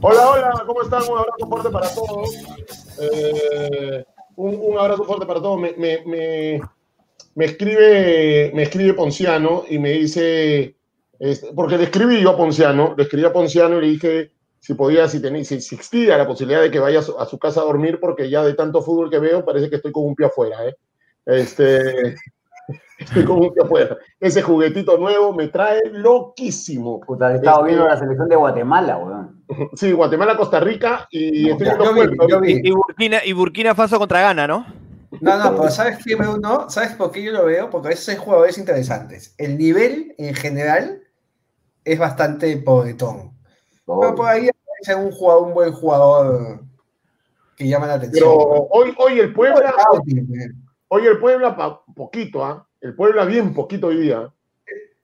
Hola, hola, ¿cómo están? Un abrazo fuerte para todos. Eh, un, un, abrazo fuerte para todos. Me, me, me, escribe, me escribe Ponciano y me dice, porque le escribí yo a Ponciano, le escribí a Ponciano y le dije si podía, si, tenía, si existía la posibilidad de que vaya a su, a su, casa a dormir, porque ya de tanto fútbol que veo parece que estoy con un pie afuera. ¿eh? Este, Estoy como que afuera. Ese juguetito nuevo me trae loquísimo. Puta, he estado este, viendo la selección de Guatemala, weón. Sí, Guatemala, Costa Rica y estoy yo vi, yo vi. Y, Burkina, y Burkina Faso contra Ghana, ¿no? No, no, pero ¿sabes qué no? ¿Sabes por qué yo lo veo? Porque a veces hay jugadores interesantes. El nivel en general es bastante pobretón. Oh. Pero por ahí hay un, jugador, un buen jugador que llama la atención. Pero hoy, hoy el Puebla. Hoy el Puebla, poquito, ¿ah? El Puebla bien poquito hoy día.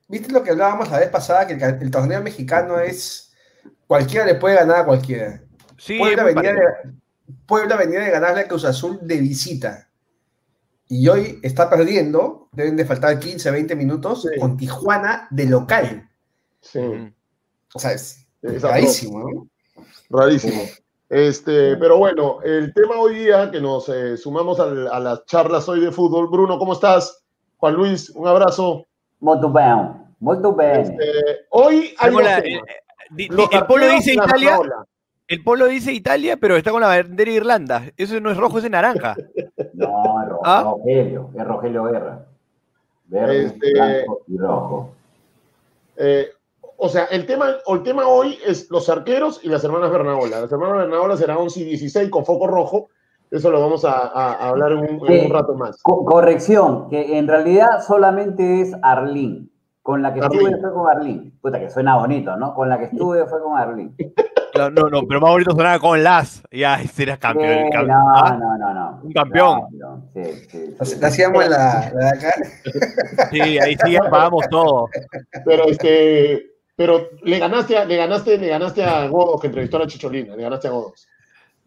¿Viste lo que hablábamos la vez pasada? Que el, el torneo mexicano es. Cualquiera le puede ganar a cualquiera. Sí, Puebla, venía de, Puebla venía de ganarle a Cruz Azul de visita. Y hoy está perdiendo, deben de faltar 15, 20 minutos, sí. con Tijuana de local. Sí. O sea, es, rarísimo, ¿no? Rarísimo. Este, pero bueno, el tema hoy día que nos eh, sumamos a, a, las charlas hoy de fútbol. Bruno, ¿cómo estás? Juan Luis, un abrazo. Muy bien, muy bien. Este, hoy hay la, el, el, polo dice Italia. El polo dice Italia, pero está con la bandera de Irlanda. Eso no es rojo, es naranja. no, es rojo, ¿Ah? Rogelio, es Rogelio Guerra. Verde, este, blanco y rojo. Eh, o sea, el tema, el tema hoy es los arqueros y las hermanas Bernaola. Las hermanas Bernaola serán 11 y 16 con foco rojo. Eso lo vamos a, a, a hablar en un, en un, rato más. Co corrección, que en realidad solamente es Arlín. Con la que Arlín. estuve fue con Arlín. Puta, que suena bonito, ¿no? Con la que estuve fue con Arlín. No, no, no, pero más bonito sonaba con las. Ya, era campeón. Sí, campeón. no, ¿Ah? no, no, no. Un campeón. No, sí, sí, sí. Hacíamos la, la de acá. Sí, ahí sí pagamos todo. Pero este. Pero le ganaste, a, le ganaste, le ganaste a Godos que entrevistó a la Chicholina, le ganaste a Godos.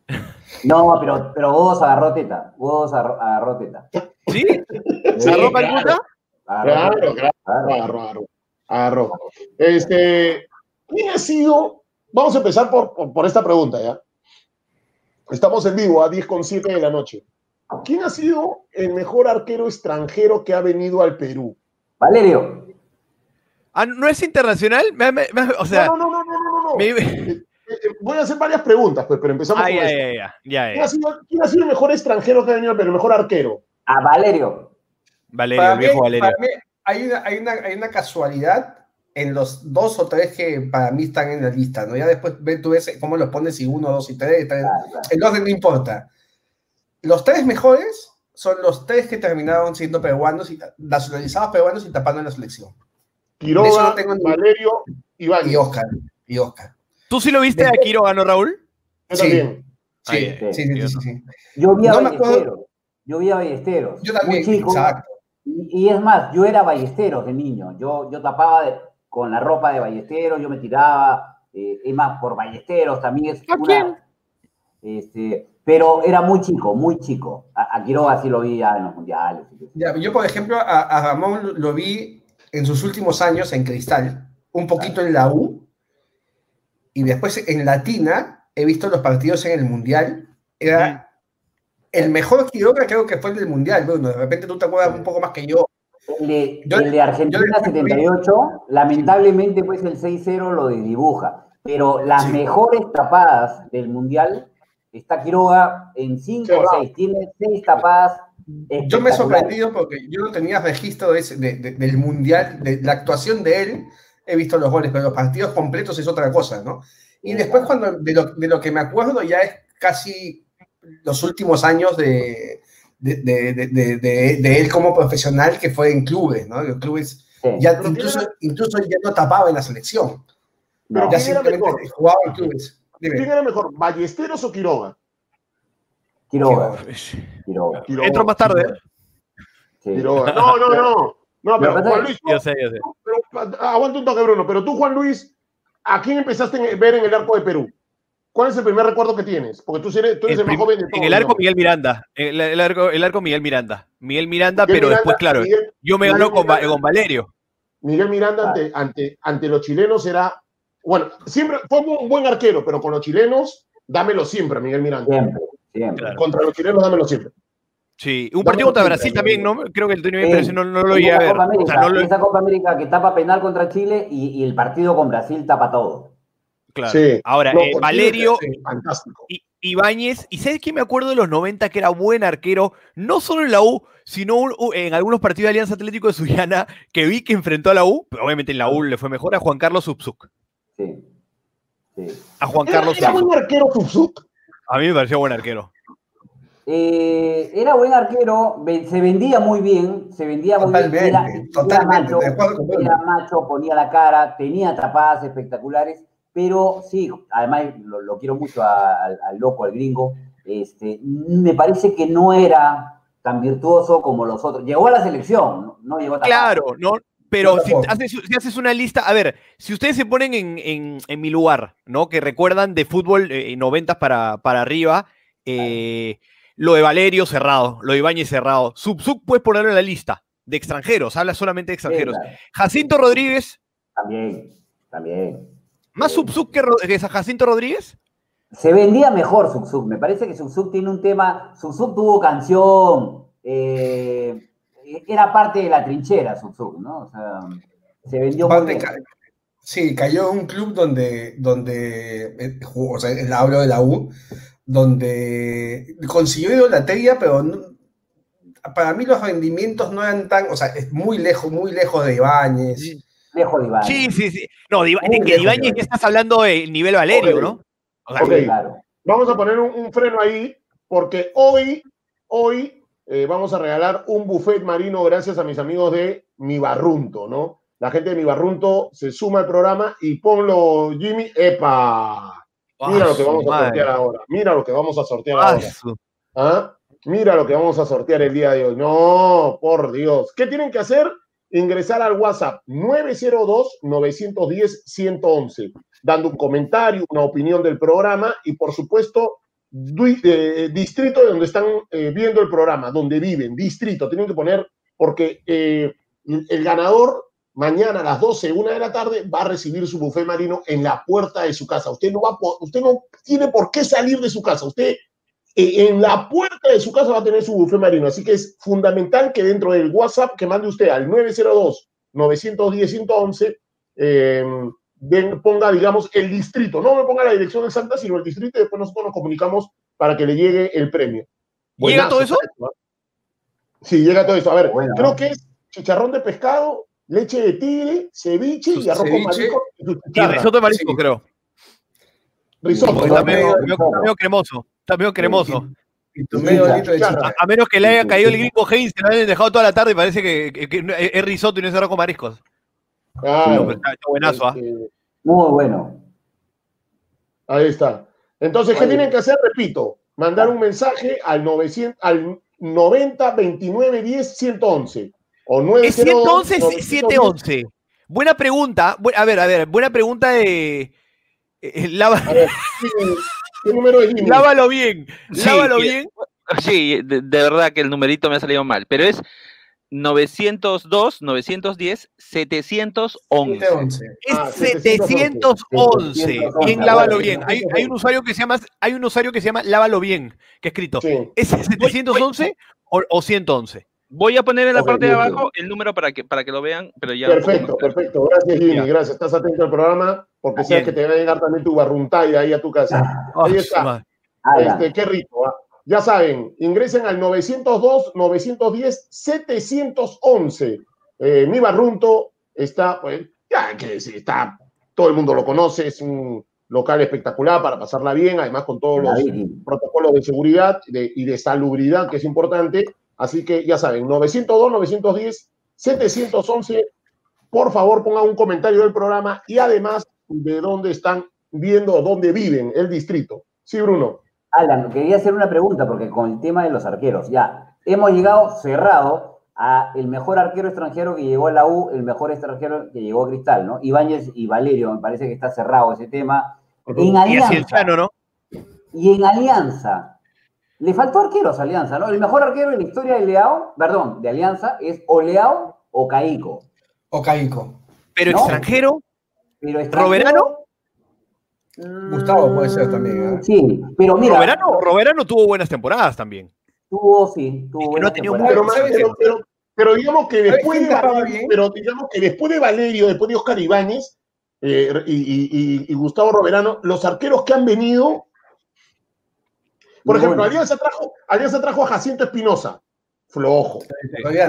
No, pero, pero Godos agarró teta. Godos agarró teta. ¿Sí? ¿Se agarró Calcuta? Claro, claro, claro. Agarró, agarró. Agarró. Este, ¿quién ha sido? Vamos a empezar por, por, por esta pregunta, ¿ya? Estamos en vivo a 10 con 7 de la noche. ¿Quién ha sido el mejor arquero extranjero que ha venido al Perú? Valerio. Ah, ¿No es internacional? Me, me, me, o sea, no, no, no, no, no, no. Me... Voy a hacer varias preguntas, pues, pero empezamos ah, con ya, esto. ya, ya, ya, ¿Quién, ha sido, ¿Quién ha sido el mejor extranjero que ha venido al Perú, el mejor arquero? A Valerio. Valerio, para el viejo mí, Valerio. Para mí hay, una, hay, una, hay una casualidad en los dos o tres que para mí están en la lista, ¿no? Ya después tú ves cómo los pones, si uno, dos y tres, el orden no importa. Los tres mejores son los tres que terminaron siendo peruanos y nacionalizados peruanos y tapando en la selección. Quiroga, no tengo ni... Valerio. Y Oscar. Y Oscar. ¿Tú sí lo viste a Quiroga, no, Raúl? Yo Sí. también. Sí, sí, sí, sí, sí, sí. Yo vi a No Ballesteros. Yo vi a Ballesteros. Yo también, muy chico. exacto. Y, y es más, yo era Ballesteros de niño. Yo, yo tapaba de- con la ropa de Ballesteros, yo me tiraba. eh, es más, por Ballesteros también es ¿A una- quién? Este, pero era muy chico, muy chico. A, a Quiroga sí lo vi ya en los mundiales. Ya, yo, por ejemplo, a, a Ramón lo vi en sus últimos años en Cristal, un poquito en la U, y después en Latina he visto los partidos en el Mundial. Era el mejor Quiroga, creo que fue el del Mundial, Bruno. De repente tú te acuerdas un poco más que yo. El de, Yo- el de Argentina yo- 78, lamentablemente, pues el 6-0 lo desdibuja. Pero las Sí. mejores tapadas del Mundial está Quiroga en 5 o Cerrado. 6. Tiene 6 tapadas. Yo me he sorprendido porque yo no tenía registro de ese- de- de- del Mundial, de la actuación de él. He visto los goles, pero los partidos completos es otra cosa, ¿no? Y después, cuando de lo, de lo que me acuerdo, ya es casi los últimos años de, de, de- de- de- de- de él como profesional que fue en clubes, ¿no? Los clubes, Sí. ya Pero incluso, incluso ya no tapaba en la selección, Pero No. ya ¿quién era simplemente mejor? jugaba en clubes. Dime. ¿Quién era mejor, Ballesteros o Quiroga? Quiroga. Quiroga. Quiroga. Entro más tarde. sí. Quiroga. No, no, no. No, pero Juan Luis, Yo sé, yo sé. pero, aguanta un toque, Bruno. Pero tú, Juan Luis, ¿a quién empezaste a ver en el arco de Perú? ¿Cuál es el primer recuerdo que tienes? Porque tú eres, tú eres El el, más joven de todos. en el arco ¿no? Miguel Miranda. El, el arco, el arco Miguel Miranda. Miguel Miranda, Miguel pero Miranda- después, claro, Miguel, yo me Miguel gano con, con Valerio. Miguel Miranda ante, ante, ante los chilenos era bueno, siempre fue un buen arquero, pero con los chilenos, dámelo siempre, Miguel Miranda. Siempre, siempre. Contra los chilenos, dámelo siempre. Sí, un partido contra Brasil también, ¿no? Creo que el Tony sí. no, no, lo iba a ver. Esa Copa América que tapa penal contra Chile y, y, el partido con Brasil tapa todo. Claro. Sí. Ahora, eh, Valerio, Ibáñez, y ¿sabes qué me acuerdo de los 90 que era buen arquero, no solo en la U, sino en algunos partidos de Alianza Atlético de Sullana, que vi que enfrentó a la U, pero obviamente en la U le fue mejor a Juan Carlos Subzuk. Sí. sí. A Juan Carlos ¿Era, ¿Era buen arquero Subzuk? A mí me pareció buen arquero. Eh, era buen arquero, se vendía muy bien, se vendía muy bien. Era, totalmente. Era macho, ponía la cara, tenía tapadas espectaculares, pero sí, además lo, quiero mucho al loco, al gringo. Este, me parece que no era tan virtuoso como los otros. Llegó a la selección, no, llegó a Claro, no, pero si haces, una lista, a ver, si ustedes se ponen en, mi lugar, ¿no? Que recuerdan de fútbol eh, 90 para, para arriba, eh, lo de Valerio cerrado, lo de Ibáñez cerrado. Subsub puedes ponerlo en la lista de extranjeros, habla solamente de extranjeros. Jacinto Rodríguez. También, también. ¿Más Subsub que, que Jacinto Rodríguez? Se vendía mejor Subsub. Me parece que Subsub tiene un tema. Subsub tuvo canción. Eh, era parte de la trinchera Subsub, ¿no? O sea, se vendió muy bien. Sí, cayó en un club donde, donde eh, jugó, o sea, hablo de la U, donde consiguió la teoría, pero para mí los rendimientos no eran tan, o sea, es muy lejos, muy lejos de Ibáñez. Lejos de Ibáñez. Sí, sí, sí. No, de, que Ibáñez ya estás hablando de nivel Valerio, ¿no? claro. Vamos a poner un, freno ahí, porque hoy, hoy eh, vamos a regalar un buffet marino gracias a mis amigos de Mi Barrunto, ¿no? La gente de Mi Barrunto se suma al programa y ponlo, Jimmy, ¡epa! Mira lo que vamos a sortear ahora. Mira lo que vamos a sortear ahora. ¿Ah? Mira lo que vamos a sortear el día de hoy. No, por Dios. ¿Qué tienen que hacer? Ingresar al WhatsApp 902-910-111, dando un comentario, una opinión del programa y, por supuesto, eh, distrito de donde están eh, viendo el programa, donde viven, distrito. Tienen que poner, porque eh, el ganador mañana a las 12, una de la tarde, va a recibir su buffet marino en la puerta de su casa. Usted no, va usted no tiene por qué salir de su casa. Usted eh, en la puerta de su casa va a tener su buffet marino. Así que es fundamental que dentro del WhatsApp que mande usted al 902-910-111, em, ponga, digamos, el distrito. No me ponga la dirección exacta, sino el distrito y después nosotros nos comunicamos para que le llegue el premio. ¿Llega todo eso? Sí, llega todo eso. A ver, creo que es chicharrón de pescado, leche de tigre, ceviche y arroz con marisco. Y, risotto de marisco, creo. Risotto. Está medio, cremoso. Está medio cremoso. a, menos que le haya caído el gringo Heinz, se lo hayan dejado toda la tarde y parece que, es risotto y no es arroz con mariscos. Claro. está, buenazo, ¿ah? Muy bueno. Ahí está. Entonces, ¿qué tienen que hacer? Repito, mandar un mensaje al, 900, al 90 29 10 111 ¿Es 711 711? Buena pregunta. A ver, a ver, buena pregunta de. Eh, lava... ¿qué, número es? Lávalo bien. Lávalo bien. Sí, de, verdad que el numerito me ha salido mal, pero es 902, 910, 711. Es 711. Bien, lávalo bien. Hay, hay, un usuario que se llama, hay un usuario que se llama Lávalo bien, que ha escrito. ¿Es 711 o, o 111? Voy a poner en la parte de abajo el número para que, para que lo vean, pero ya. Perfecto, perfecto. Gracias, Jimmy. Gracias. Estás atento al programa porque sabes que te va a llegar también tu barruntaya ahí a tu casa. Ah, ahí está. Este, qué rico. ¿ah? Ya saben, ingresen al 902-910-711. Eh, mi barrunto está, pues, ya que está, todo el mundo lo conoce, es un local espectacular para pasarla bien, además con todos los protocolos de seguridad y de salubridad, que es importante Así que ya saben, 902, 910, 711. Por favor, pongan un comentario del programa y además de dónde están viendo, dónde viven el distrito. Sí, Bruno. Alan, quería hacer una pregunta porque con el tema de los arqueros, ya hemos llegado cerrado a el mejor arquero extranjero que llegó a la U, el mejor extranjero que llegó a Cristal, ¿no? Ibáñez y Valerio, me parece que está cerrado ese tema. En Alianza, ¿no? Y en Alianza, le faltó arqueros a Alianza, ¿no? El mejor arquero en la historia de Leao, perdón, de Alianza, es o Leao o Caico. O Caico. Pero extranjero. Pero extranjero. ¿Roberano? Gustavo puede ser también. ¿eh? Sí, pero mira. Roberano, Roberano tuvo buenas temporadas también. Tuvo, sí, tuvo no buenas tenido temporadas. Pero, pero- pero- pero digamos que después de Valerio, pero digamos que después de Valerio, después de Oscar Ibáñez eh, y, y- y- y Gustavo Roberano, los arqueros que han venido, por Muy ejemplo, buenos. Alianza trajo, Alianza trajo a Jacinto Espinosa, flojo.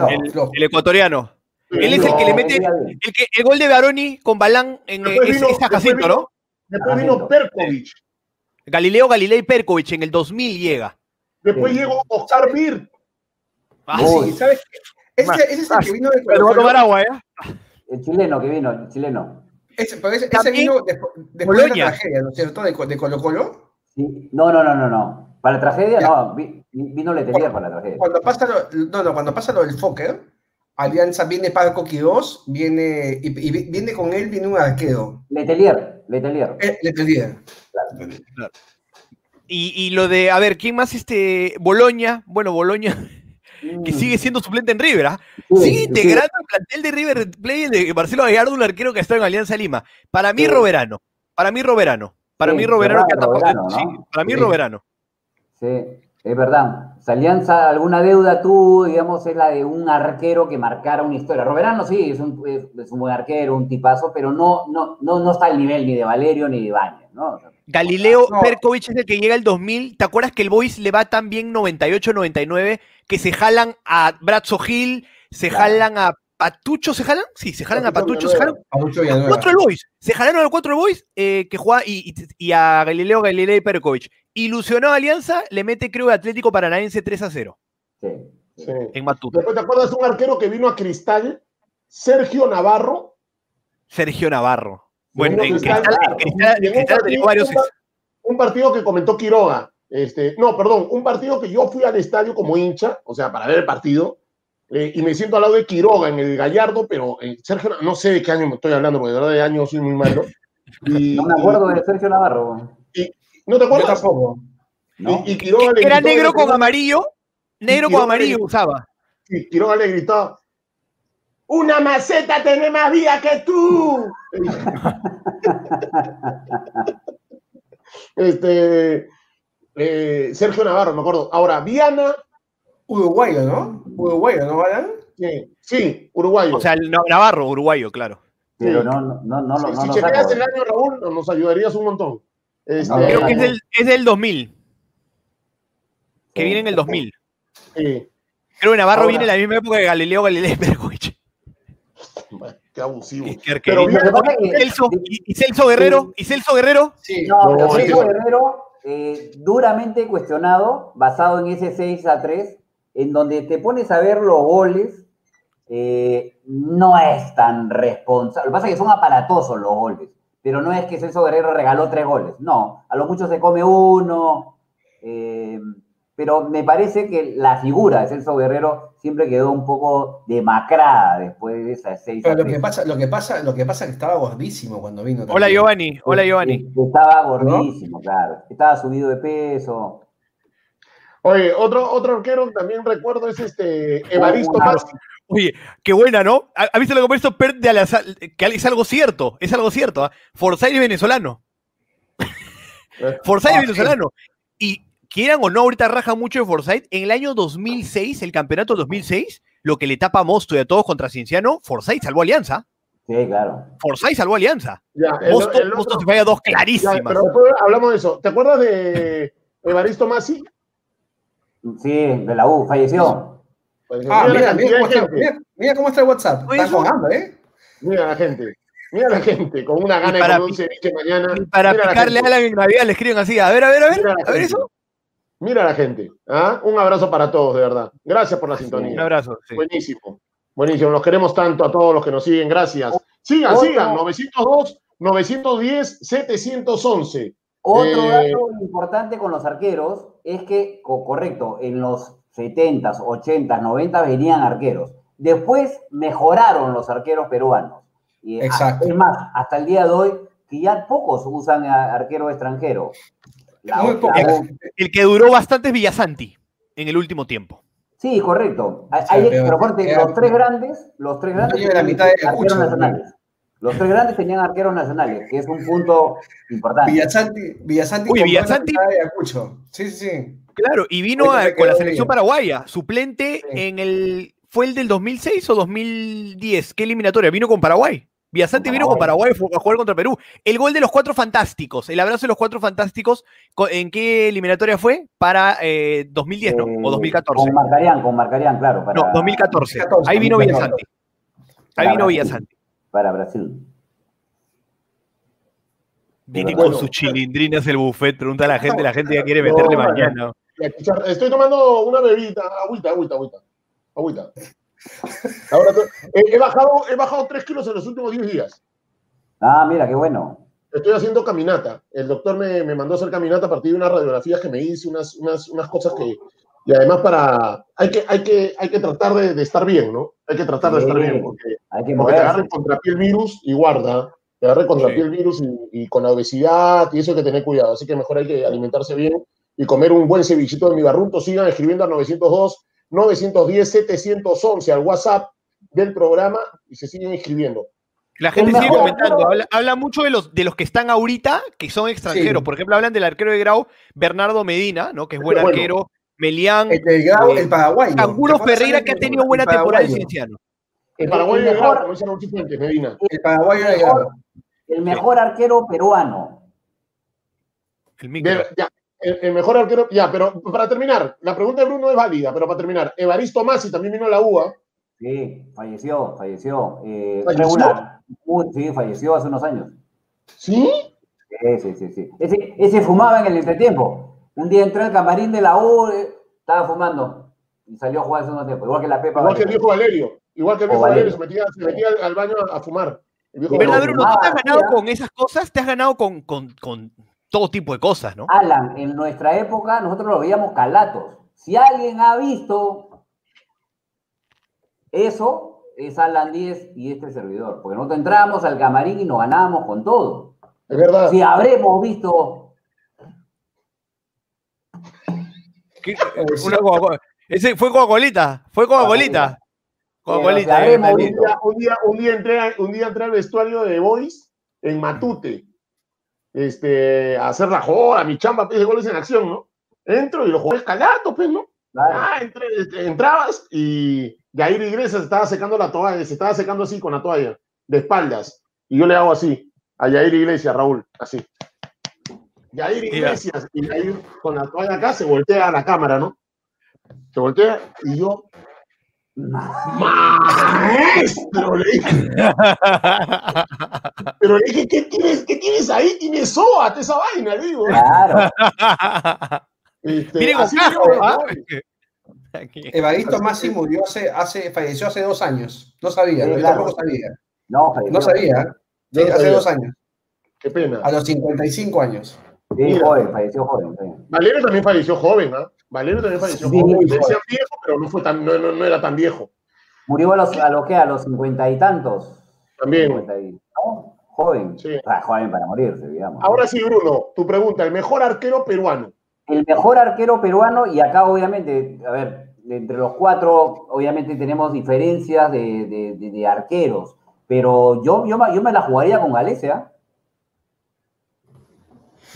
El, flojo. el ecuatoriano. Él es el que le mete el, que, el gol de Baroni con Balán en Después es, vino- es a Jacinto, vino- ¿no? Después vino Perkovic, Galileo Galilei Perkovic en el 2000 llega. después Sí. llegó Oscar Bir, Ah. Sí, ¿sabes qué? Ese, ese es el que vino de Pero va a tomar agua, ¿eh? El chileno que vino, el chileno. Ese, pero ese, ese vino después, después de la tragedia, ¿no es cierto? De, de Colo Colo. Sí. No, no, no, no, no. Para la tragedia, Ya. no. vi- Vino Letelier para la tragedia. Cuando pasa lo, no, no, cuando pasa lo del Fokker, Alianza viene Paco Quirós, viene, y, y vi- viene con él, viene un arquero. Letelier, Letelier. Eh, le entendía. Y, y lo de, a ver, ¿quién más? Este, Boloña, bueno, Boloña, que Mm. sigue siendo suplente en River, ¿ah? Sí, Sigue sí. integrando el plantel de River Plate de Marcelo Gallardo, un arquero que está en Alianza Lima. Para mí, Sí. Roberano. Para mí, Roberano. Para Sí, mí, Roberano. que ha Roberano, ¿no? sí, para mí, Sí. Roberano. Sí, es verdad. Si Alianza alguna deuda tuvo, digamos, es la de un arquero que marcara una historia. Roberano sí, es un, es, es un buen arquero, un tipazo, pero no, no, no, no está al nivel ni de Valerio ni de Bañez, ¿no? O sea, Galileo No. Perkovic es el que llega el 2000. ¿Te acuerdas que el Boys le va tan bien 98-99 que se jalan a Brazzo Gil, se Claro. jalan a Patucho, ¿se jalan? Sí, se jalan a Patucho, se jalan. A Lucho Villanueva. Cuatro Boys. Se jalaron a cuatro Boys eh, que juega y, y- y a Galileo Galilei Perkovic. Ilusionó a Alianza, le mete, creo, Atlético Paranaense 3 a 0 sí. Sí. en Matute. Después, ¿te acuerdas de un arquero que vino a Cristal? Sergio Navarro. Sergio Navarro. Bueno, no, en Cristal, en en partido- varios. un partido que comentó Quiroga. Este, no, perdón, un partido que yo fui al estadio como hincha, o sea, para ver el partido, eh, y me siento al lado de Quiroga en el Gallardo, pero eh, Sergio, no sé de qué año me estoy hablando, porque de verdad de años soy muy malo. Y, No me acuerdo de Sergio Navarro. y- ¿No te Yo acuerdas? tampoco. ¿no? Y, y Quiroga le Era gritó- negro con amarillo. Negro con amarillo le- usaba. Y Quiroga le gritó: ¡Una maceta tiene más vida que tú! este. eh, Sergio Navarro, me acuerdo. Ahora, Viana, Uruguayo, ¿no? Uruguayo, ¿no, Alan? sí, sí, uruguayo. O sea, el Na- Navarro, uruguayo, claro. Pero Sí. no, no, no, no, si no si chequeas el año, Raúl, nos- ayudarías un montón. Este, Creo que es del, es del 2000. Que Sí. viene en el 2000. sí. Creo que Navarro Ahora- viene en la misma época de Galileo Galilei. Bueno, Qué abusivo. Qué Pero que que- Celso, y, y Celso Guerrero, y Celso Guerrero, Sí. No, Celso sí. Guerrero, eh, duramente cuestionado, basado en ese 6 a 3, en donde te pones a ver los goles, eh, no es tan responsable. Lo que pasa es que son aparatosos los goles, pero no es que Celso Guerrero regaló tres goles, no, a lo mucho se come uno, eh, pero me parece que la figura de Celso Guerrero siempre quedó un poco demacrada después de esas 6 a Pero lo 3. que pasa, lo que pasa, lo que pasa es que estaba gordísimo cuando vino. Hola también. Giovanni, hola Giovanni. Estaba gordísimo, claro. Estaba subido de peso. Oye, otro, otro arquero que también recuerdo es este Evaristo Masi. Oye, qué buena, ¿no? ¿Ha ha visto lo que ha puesto Pert de Alazar? Que es algo cierto, es algo cierto. ¿ah? Forsyth es venezolano. Forsyth Ah, es venezolano. Y quieran o no, ahorita raja mucho de Forsyth. En el año 2006, el campeonato 2006, lo que le tapa a Mosto y a todos contra Cienciano, Forsyth salvó Alianza. Sí, claro. Forsyth salvó Alianza. Ya, el- Mosto, el Mosto otro- se falla dos ya, clarísimas. pero después hablamos de eso. ¿Te acuerdas de Evaristo Masi? Sí, de la U, falleció. Pues, Ah, mira, mira, la mira, cantidad cómo está, gente. mira, mira cómo está el WhatsApp. Están eso- jugando, ¿eh? Mira la gente. Mira la gente con una gana Y para de un ceviche mañana. Y para Mira la picarle a. Alan en Navidad le escriben así. A ver, a ver, a ver. Mira la A ver gente. eso. Mira la gente. ¿ah? Un abrazo para todos, de verdad. Gracias por la Un sintonía. abrazo. sí. Buenísimo. Buenísimo. Los queremos tanto a todos los que nos siguen. Gracias. Sigan, Otro- sigan. 902, 910, 711. Otro Eh, dato importante con los arqueros es que, co- correcto, en los 70s, 80s, 90s venían arqueros. Después mejoraron los arqueros peruanos. Y, Exacto. Es más, hasta el día de hoy, que ya pocos usan a- arquero extranjero. La- Muy la poco. U- El que duró bastante es Villasanti en el último tiempo. Sí, correcto. Hay- Sí, hay- pero- los tres grandes, los tres grandes la mitad de arqueros Ayacucho, nacionales. Los tres grandes tenían arqueros nacionales, que es un punto importante. Villasanti, Villasanti. Uy, Villasanti. Sí, sí, sí. Claro, y vino con la selección paraguaya, suplente en el. ¿Fue el del 2006 o 2010? ¿Qué eliminatoria? Vino con Paraguay. Villasanti vino con Paraguay a jugar contra Perú. El gol de los cuatro fantásticos, el abrazo de los cuatro fantásticos, ¿en qué eliminatoria fue? Para 2010, ¿no? O 2014. Con Marcarián, con Marcarián, claro. No, 2014. Ahí vino Villasanti. Ahí vino Villasanti. Para Brasil. Viene con sus chilindrinas el buffet, pregunta a la gente, la gente ya quiere meterle mañana. Estoy tomando una bebida, agüita, agüita, agüita. Agüita. Ahora, he, bajado, he bajado 3 kilos en los últimos 10 días. Ah, mira, qué bueno. Estoy haciendo caminata. El doctor me, me, mandó a hacer caminata a partir de unas radiografías que me hice, unas, unas, unas cosas que... Y además para... Hay que, hay que, hay que tratar de, de estar bien, ¿no? Hay que tratar de estar bien, porque, hay que porque te agarre contra piel virus y guarda. Te agarre contra piel virus y, y, con la obesidad y eso hay que tener cuidado. Así que mejor hay que alimentarse bien y comer un buen cevichito de mi barrunto. Sigan escribiendo a 902 910-711 al WhatsApp del programa y se siguen inscribiendo. La gente sigue comentando, habla, mucho de los, de los que están ahorita, que son extranjeros. Por ejemplo, hablan del arquero de Grau, Bernardo Medina, ¿no? que es buen arquero. Melián. El de Grau, eh, el paraguayo. Ferreira, que ha tenido buena temporada el Cienciano. El paraguayo los Medina. El paraguayo de Grau. El mejor arquero peruano. El ya, el, mejor arquero. Ya, pero para terminar, la pregunta de Bruno es válida, pero para terminar, Evaristo Masi también vino a la UA. Sí, falleció, falleció. Eh, Regular. sí, falleció hace unos años. ¿Sí? Sí, sí, sí. sí. Ese, ese, fumaba en el entretiempo. Un día entró al camarín de la U, eh, estaba fumando y salió a jugar hace unos tiempo. Igual que la Pepa. Igual que el viejo Valerio. Igual que el viejo Valerio, se metía, se metía al baño a, fumar. ¿Verdad, Bruno? ¿Tú te has ganado con esas cosas? ¿Te has ganado con, con, con todo tipo de cosas, ¿no? Alan, en nuestra época nosotros lo veíamos calatos. Si alguien ha visto eso, es Alan 10 y este servidor. Porque nosotros entrábamos al camarín y nos ganábamos con todo. Es verdad. Si habremos visto. Ese fue Coca-Colita. Fue Coca-Colita. Coca-Colita. Un, día, un, día, un, día entré, un día entré al vestuario de Boys en Matute este, a hacer la joda, mi chamba, pues, de goles en acción, ¿no? Entro y lo jugué escalando, pues, ¿no? Ah, este, entrabas y Jair Iglesias estaba secando la toalla, se estaba secando así con la toalla, de espaldas. Y yo le hago así, a Jair Iglesias, Raúl, así. Jair Iglesias, y Jair con la toalla acá se voltea a la cámara, ¿no? Se voltea y yo Maestro, le dije. Pero le dije, ¿qué tienes, qué tienes ahí? Tienes SOAT, esa vaina, digo. Claro. Este, Miren, ¿ah? Evaristo Masi murió hace, hace, falleció hace dos años. No sabía, sí, yo claro. tampoco sabía. No, no sabía. Sí, hace sabía. dos años. Qué pena. A los 55 años. Sí, Mira. joven, falleció joven. Sí. Valerio también falleció joven, ¿ah? Valerio también falleció sí, joven. Decía viejo, pero no, fue tan, no, no, no, era tan viejo. Murió a los, a los. A los cincuenta y tantos. También. 50 y, ¿no? Joven. Sí. Ah, joven para morirse, digamos. Ahora sí, Bruno, tu pregunta, el mejor arquero peruano. El mejor arquero peruano, y acá obviamente, a ver, entre los cuatro, obviamente tenemos diferencias de, de, de, de arqueros, pero yo, yo, yo, me la jugaría con Galicia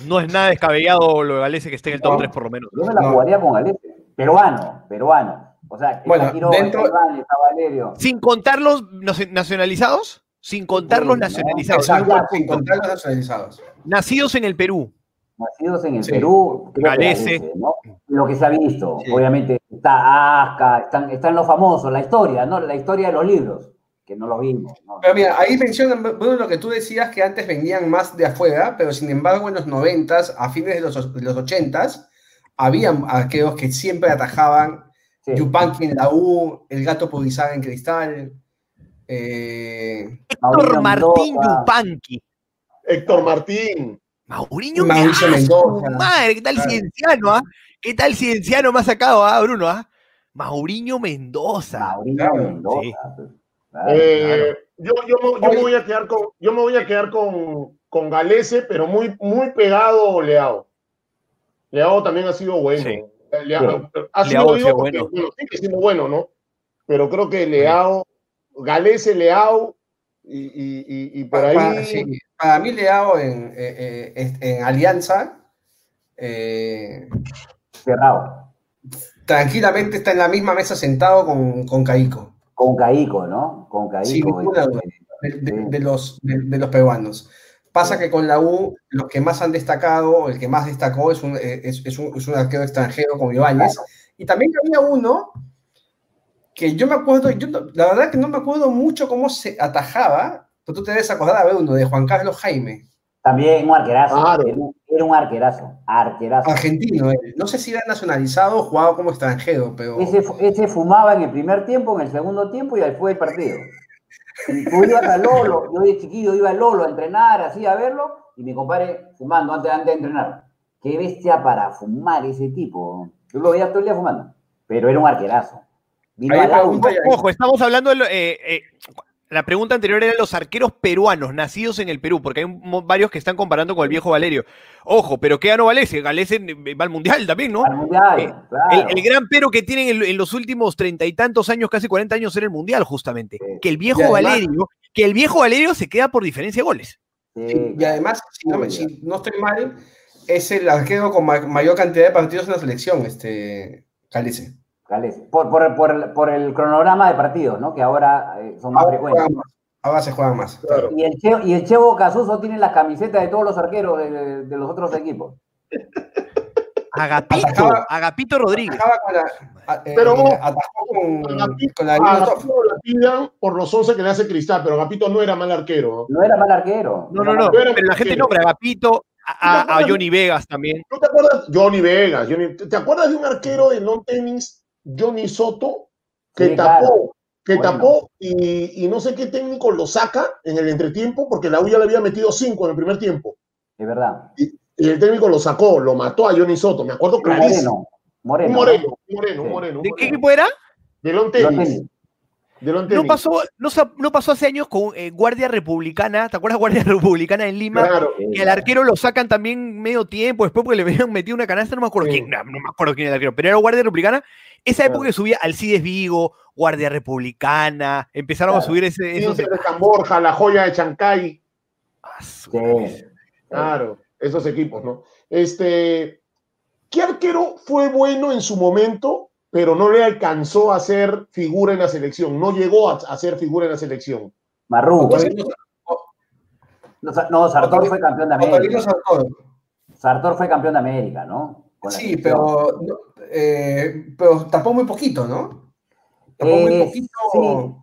no es nada descabellado lo de Galese que esté en el top no, 3 por lo menos. Yo me la jugaría con Galese. Peruano, peruano. O sea, bueno, Quiroga, dentro... Está Valerio. Sin contar los nacionalizados. Sin contar los nacionalizados. Exacto, sin contar los nacionalizados. Nacidos en el Perú. Nacidos en el sí. Perú. Galese. Galese ¿no? Lo que se ha visto. Sí. Obviamente está Asca, están, están los famosos, la historia, ¿no? La historia de los libros que no lo vimos. ¿no? Pero mira, ahí mencionan, bueno, lo que tú decías que antes venían más de afuera, pero sin embargo en los noventas, a fines de los, de los ochentas, habían arqueros que siempre atajaban, sí. Yupanqui en la U, el gato Pudizaga en Cristal. Eh... Héctor Martín Yupanqui. Héctor Martín. Mauriño, Mauricio Mendoza. Madre, ¿qué tal claro. Cienciano? ¿ah? ¿Qué tal Cienciano me ha sacado, ah, Bruno? ¿ah? Mauriño Mendoza. Mauriño claro. Mendoza. Sí. Claro, eh, Yo, yo, yo, me voy a quedar con, yo me voy a quedar con, con Galese, pero muy, muy pegado Leao. Leao también ha sido bueno. Sí. Leao, sí. Ha sido Leao porque, bueno. bueno, sigue siendo bueno, ¿no? Pero creo que Leao, Galese, Leao Y, y, y, por ahí. Para, sí, para mí, Leao en, eh, eh, en Alianza. Eh, Cerrado. Tranquilamente está en la misma mesa sentado con, con Caico. Con Caico, ¿no? Con Caico. Sí, de, de, de, los, de, los peruanos. Pasa que con la U, los que más han destacado, el que más destacó es un, es, es un, es un arquero extranjero como Ibáñez. Y también había uno que yo me acuerdo, yo, la verdad que no me acuerdo mucho cómo se atajaba, pero tú te debes acordar a ver uno de Juan Carlos Jaime. También un arquerazo, claro. era, un arquerazo, arquerazo. Argentino, eh. no sé si era nacionalizado o jugaba como extranjero, pero... Ese, ese, fumaba en el primer tiempo, en el segundo tiempo y después del partido. Y tú ibas a Lolo, yo de chiquillo iba a Lolo a entrenar, así a verlo, y mi compadre fumando antes, antes de entrenar. Qué bestia para fumar ese tipo. Tú lo veías todo el día fumando, pero era un arquerazo. Ojo, estamos hablando de. Eh, eh, la pregunta anterior era los arqueros peruanos, nacidos en el Perú, porque hay varios que están comparando con el viejo Valerio. Ojo, pero ¿qué ganó Valese? Galese va al Mundial también, ¿no? Al Mundial, eh, claro. el, el, gran pero que tienen en, en, los últimos treinta y tantos años, casi cuarenta años, era el Mundial, justamente. Sí. Que el viejo además, Valerio, que el viejo Valerio se queda por diferencia de goles. Sí, y además, si no, si no, estoy mal, es el arquero con mayor cantidad de partidos en la selección, este Galese. Por, por, por, por, el cronograma de partidos, ¿no? Que ahora eh, son más ahora frecuentes. Más. Ahora se juegan más. Claro. Y, el y el Chevo Casuso tiene las camisetas de todos los arqueros de, de los otros equipos. Agapito, atacaba, Agapito Rodríguez. Con la, eh, pero atajó con, Agapito, con la Agapito la por los 11 que le hace Cristal, pero Agapito no era mal arquero. No era mal arquero. No, no, no, no pero la gente nombra Agapito, a, a, Johnny Vegas también. ¿No te acuerdas? Johnny Vegas. Johnny, ¿Te acuerdas de un arquero de non tenis Johnny Soto, que sí, tapó, claro. que bueno. tapó y, y, no sé qué técnico lo saca en el entretiempo, porque la U ya le había metido cinco en el primer tiempo. Es verdad. Y, y el técnico lo sacó, lo mató a Johnny Soto, me acuerdo clarísimo. Moreno. Moreno, moreno, sí. un moreno. ¿De qué equipo era? De Long Tennis. De long no, pasó, no, no, pasó hace años con eh, Guardia Republicana, ¿te acuerdas Guardia Republicana en Lima? Claro. Que al arquero lo sacan también medio tiempo, después porque le habían metido una canasta, no me acuerdo sí. quién, no, no, me acuerdo quién era el arquero, pero era Guardia Republicana. Esa época que subía Alcides Vigo, Guardia Republicana, empezaron claro. a subir ese. Esos... de Camborja, la joya de Chancay. Ah, sí. Claro, esos equipos, ¿no? Este, ¿Qué arquero fue bueno en su momento pero no le alcanzó a ser figura en la selección, no llegó a, a ser figura en la selección. Marrú. No, no, Sartor fue campeón de América. Sartor. Sartor fue campeón de América, ¿no? Sí, pero, eh, pero tapó muy poquito, ¿no? Tapó eh, muy poquito. Sí.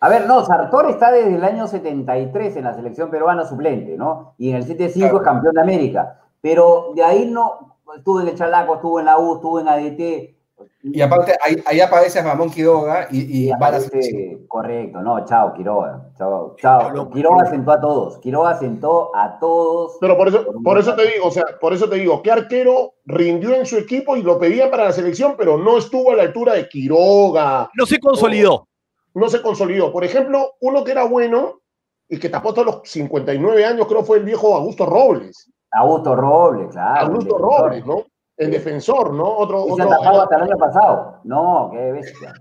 A ver, no, Sartor está desde el año 73 en la selección peruana suplente, ¿no? Y en el 75 claro. es campeón de América. Pero de ahí no, estuvo en el Chalaco, estuvo en la U, estuvo en ADT, y aparte, ahí, ahí aparece Ramón Quiroga y, y, y aparece, Correcto, no, chao, Quiroga. Chao, chao. Quiroga sentó a todos. Quiroga sentó a todos. Pero por eso, por eso te digo, o sea, por eso te digo, ¿qué arquero rindió en su equipo y lo pedía para la selección, pero no estuvo a la altura de Quiroga? No se consolidó. No se consolidó. Por ejemplo, uno que era bueno y que tapó hasta los 59 años, creo fue el viejo Augusto Robles. Augusto Robles, claro. Augusto Robles, ¿no? El defensor, ¿no? Otro, y otro, se otro... hasta el año pasado. No, qué bestia.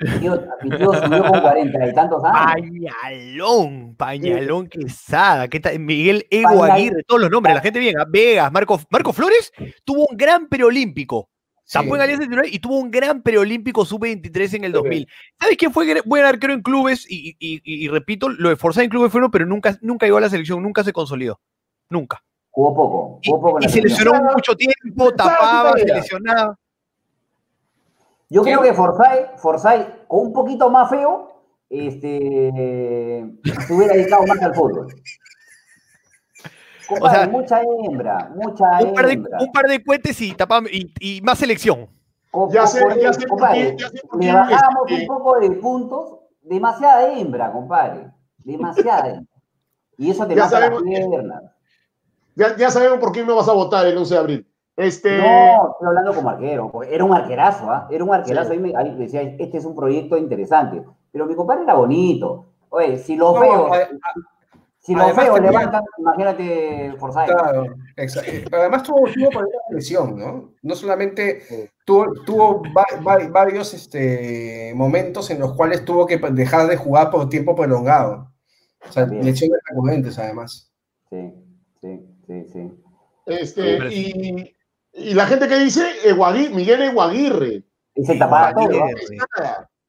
Mi tío, mi tío subió con cuarenta y tantos años. Pañalón, Pañalón sí. Quesada, ¿qué tal? Miguel Ego Pañal... Aguirre, todos los nombres, la gente bien. Vegas, Marco, Marco Flores tuvo un gran preolímpico. Sí. Tapó en Alianza y tuvo un gran preolímpico sub-23 en el 2000. Sí. ¿Sabes quién fue buen arquero en clubes? Y, y, y, y repito, lo de Forza en clubes fueron, pero nunca, nunca llegó a la selección, nunca se consolidó. Nunca. Jugó poco. Jugó poco y, y se lesionó mucho tiempo, tapaba, se lesionaba. Yo creo que Forsyth, Forsyth, con un poquito más feo, este, se hubiera dedicado más al fútbol. Compadre, o sea, mucha hembra, mucha un par de, hembra. Un par de cohetes y, y, y más selección. O, ya sé, ya sé compadre, ya sé le bajábamos este... un poco de puntos, demasiada hembra, compadre. Demasiada hembra. Y eso te ya mata las piernas. Ya, ya, sabemos por qué no vas a votar el 11 de abril. Este... No, estoy hablando como arquero. Era un arquerazo, ¿ah? ¿eh? Era un arquerazo. Sí. Ahí, me, ahí decía, este es un proyecto interesante. Pero mi compadre era bonito. Oye, si lo no, veo. A, a, Si los Además, feos levantan, imagínate Forsyth. Claro, exacto. Pero además tuvo, tuvo problemas de lesión, ¿no? No solamente tuvo, tuvo va- va- varios este, momentos en los cuales tuvo que dejar de jugar por tiempo prolongado. O sea, Bien. lesiones recurrentes, además. Sí, sí, sí, sí. Este, y, y la gente que dice Eguagui- Miguel Eguaguirre. Ese tapaba todo.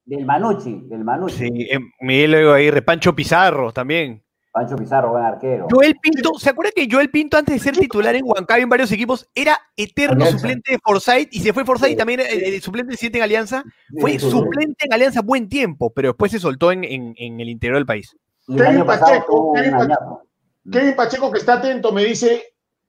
Del Manucci, del Manucci. Sí, eh, Miguel Aguirre, Pancho Pizarro también. Pancho Pizarro, buen arquero. Joel Pinto, ¿se acuerda que Joel Pinto antes de ser titular en Huancayo en varios equipos era eterno Alianza. suplente de Forsyth y se fue Forsyth Sí. también eh, suplente de 7 en Alianza? Fue Sí, sí, sí. suplente en Alianza buen tiempo, pero después se soltó en, en- en el interior del país. Y el Kevin año pasado Pacheco, tuvo Kevin Pacheco. que está atento, me dice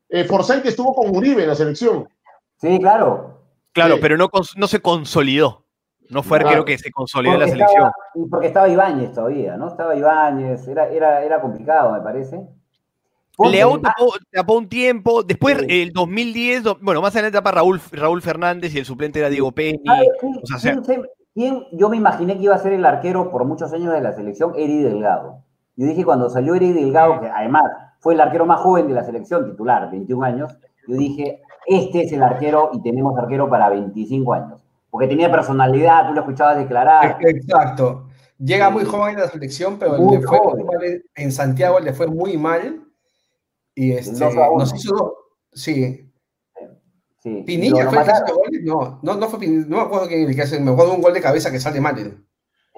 eh, Forsyth estuvo con Uribe en la selección. Sí, claro. Claro, Sí. pero no, no se consolidó. No fue Claro. arquero que se consolidó en la selección. estaba, y porque estaba Ibáñez todavía, ¿no? Estaba Ibáñez, era, era, era complicado, me parece. Leao ah, tapó, tapó un tiempo, después Sí. el 2010, do- bueno, más adelante etapa Raúl, Raúl Fernández y el suplente era Diego Penny. ¿sabe quién- o sea, sea- quién se- quién- yo me imaginé que iba a ser el arquero por muchos años de la selección, Eri Delgado. Yo dije cuando salió Eri Delgado, que además fue el arquero más joven de la selección titular, 21 años, yo dije, este es el arquero y tenemos arquero para 25 años. Porque tenía personalidad, tú lo escuchabas declarar. Exacto. Llega muy joven a la selección, pero Muy le fue mal en- Santiago le fue muy mal. Y este, nos hizo dos. Sí. Sí, Pinilla fue el que hizo goles. No, no, no fue Pinilla. No me acuerdo quién el que hace. Me acuerdo de un gol de cabeza que sale mal.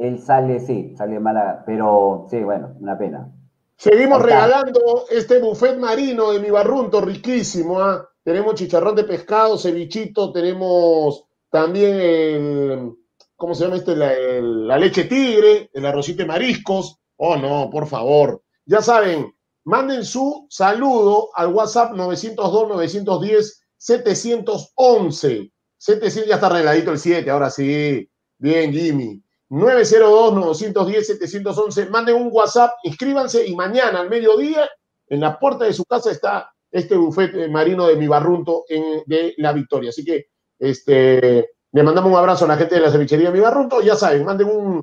Él. Sale, sí, sale mala, pero sí, bueno, una pena. Seguimos regalando este buffet marino de mi barrunto, riquísimo. ¿ah? Tenemos chicharrón de pescado, cevichito, tenemos también el, ¿cómo se llama este? La, el- la leche tigre, el arrocito de mariscos. Oh, no, por favor. Ya saben, manden su saludo al WhatsApp 902-910-711. 700, ya está arregladito el 7, ahora sí. Bien, Jimmy. 902-910-711. Manden un WhatsApp, inscríbanse y mañana al mediodía en la puerta de su casa está este buffet eh, marino de mi barrunto en, de la Victoria. Así que este, le mandamos un abrazo a la gente de la cevichería Mi Barrunto. Ya saben, manden un,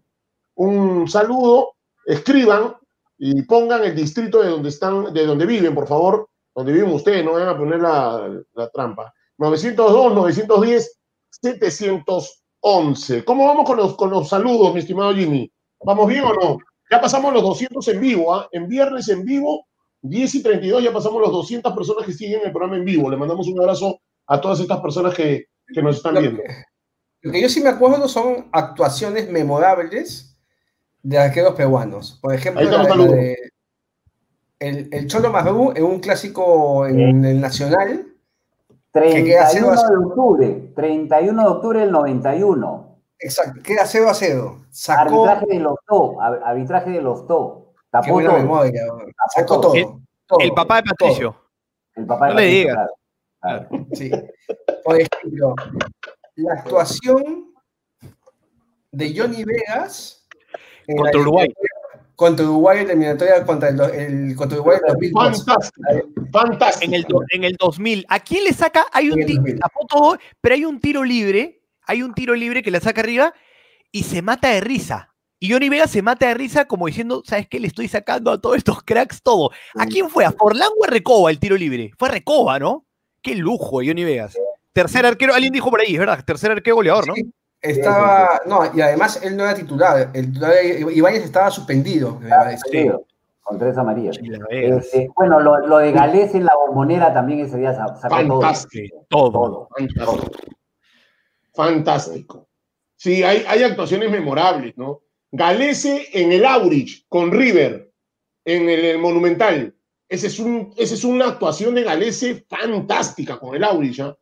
un saludo, escriban y pongan el distrito de donde están, de donde viven, por favor, donde viven ustedes, no vayan a poner la, la trampa. 902, 910, 711. ¿Cómo vamos con los, con los saludos, mi estimado Jimmy? ¿Vamos bien o no? Ya pasamos los 200 en vivo, ¿ah? En viernes en vivo, 10 y 32, ya pasamos los 200 personas que siguen el programa en vivo. Le mandamos un abrazo a todas estas personas que, que nos están viendo. lo que yo sí me acuerdo son actuaciones memorables de arqueros peruanos. Por ejemplo, la- la de- el, el Cholo Mazú en un clásico en el Nacional. Que queda cero 31 a de octubre, 31 de octubre del 91. Exacto, queda 0 a 0. Sacó. Arbitraje de los TO, ar- arbitraje de los TO. Qué Tapó buena todo. memoria. Sacó todo. todo. El- todo, El papá de todo. Patricio. El papá de No le Patricio, digas. claro, claro. Sí. Por ejemplo, la actuación de Johnny Vegas Contra Uruguay. Contra Uruguay eliminatoria contra el, el- contra Uruguay en 2002. Fantástico, fantástico. En el, en el 2000. ¿A quién le saca? Hay un tiro, 2000. tapó todo, pero hay un tiro libre. Hay un tiro libre que la saca arriba y se mata de risa. Y Johnny Vega se mata de risa como diciendo, ¿sabes qué? Le estoy sacando a todos estos cracks todo. ¿A quién fue? ¿A Forlán o a Recoba el tiro libre? Fue a Recoba, ¿no? Qué lujo, Johnny Vegas. Tercer arquero, alguien dijo por ahí, es verdad, tercer arquero goleador, ¿no? Sí, Estaba, no, y además él no era titular. El titular Ibáñez estaba suspendido, me parece. Sí, Con tres amarillas. Este, bueno, lo, lo de Galés en la bombonera también ese día sa- sacó todo. Fantástico. Todo. Todo. Fantástico. Fantástico. Sí, hay, hay actuaciones memorables, ¿no? Galese en el Aurich con River, en el, el Monumental. Ese es un, esa es una actuación de Galese fantástica con el Aurich. ¿ah?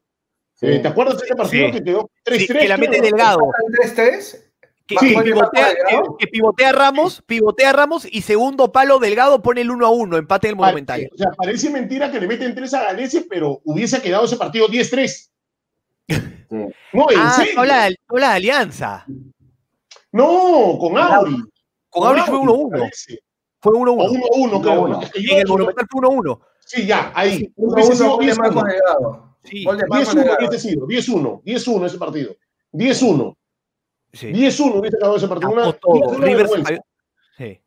Sí. Eh, ¿Te acuerdas de ese partido Sí. que quedó 3-3? Sí, que la mete ¿no? Delgado. ¿Están 3-3? Que, Sí, que pivotea, que- que pivotea Ramos, pivotea Ramos y segundo palo Delgado pone el 1 a 1, empate del Pare- Monumental. O sea, parece mentira que le meten 3 a Galese, pero hubiese quedado ese partido 10-3. Sí. No, en Ah, serio. hablas de Alianza. No, con Aurich. Con Aurich fue 1-1. Galese. Fue O 1-1. 1-1, creo. 1-1. Es que yo- En el Monumental fue 1-1. Sí, ya, ahí. Sido gol de 10-1. Marcos Delgado. Sí. Gol de Marcos 10-1 Delgado. hubiese sido, 10-1, 10-1 ese partido. 10-1, Sí. 10-1 hubiese acabado ese partido. Una, todo. River sí.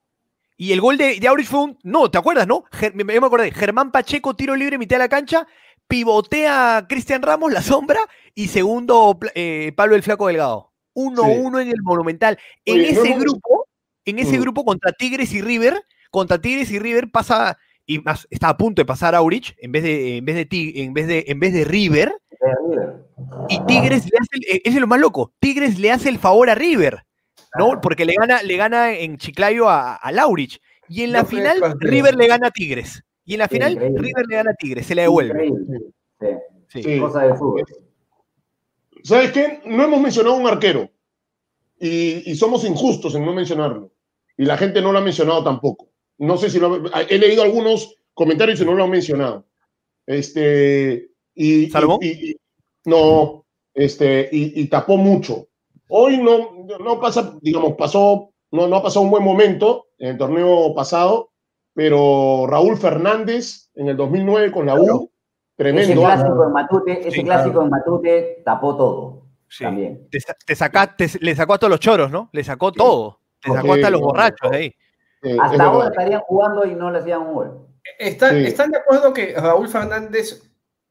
Y el gol de, de Aurich fue un. No, ¿te acuerdas, no? Ger- me, me acordé. Germán Pacheco, tiro libre, mitad de la cancha. Pivotea Cristian Ramos, la sombra. Y segundo, eh, Pablo el Flaco Delgado. 1-1 en el Monumental. En Oye, ese grupo, en ese grupo contra Tigres y River, contra Tigres y River pasa. Y más, está a punto de pasar Aurich en vez de, en vez de, en vez de, en vez de River. Y Tigres le hace, el- ese es lo más loco, Tigres le hace el favor a River, ¿no? Porque le gana, le gana en Chiclayo a, a Laurich. Y en la final. River le gana a Tigres. Y en la Sí, final, increíble. River le gana a Tigres, se la devuelve. Sí, Sí. Sí. Cosa de fútbol. ¿Sabes qué? No hemos mencionado un arquero. Y, y somos injustos en no mencionarlo. Y la gente no lo ha mencionado tampoco. No sé si lo he leído algunos comentarios y no lo han mencionado. Este. Y, ¿Salomón? y- y- no, este, y, y tapó mucho. Hoy no, no pasa, digamos, pasó, no, no ha pasado un buen momento en el torneo pasado, pero Raúl Fernández en el 2009 con la U, Ese tremendo. clásico en Matute, ese Sí, clásico en Matute tapó todo. Sí. También. Te, te saca- te- le sacó a todos los choros, ¿no? Le sacó todo. Te sacó hasta los borrachos de ahí. Es Hasta ahora verdad. estarían jugando y no le hacían un gol. ¿Están, Sí. ¿Están de acuerdo que Raúl Fernández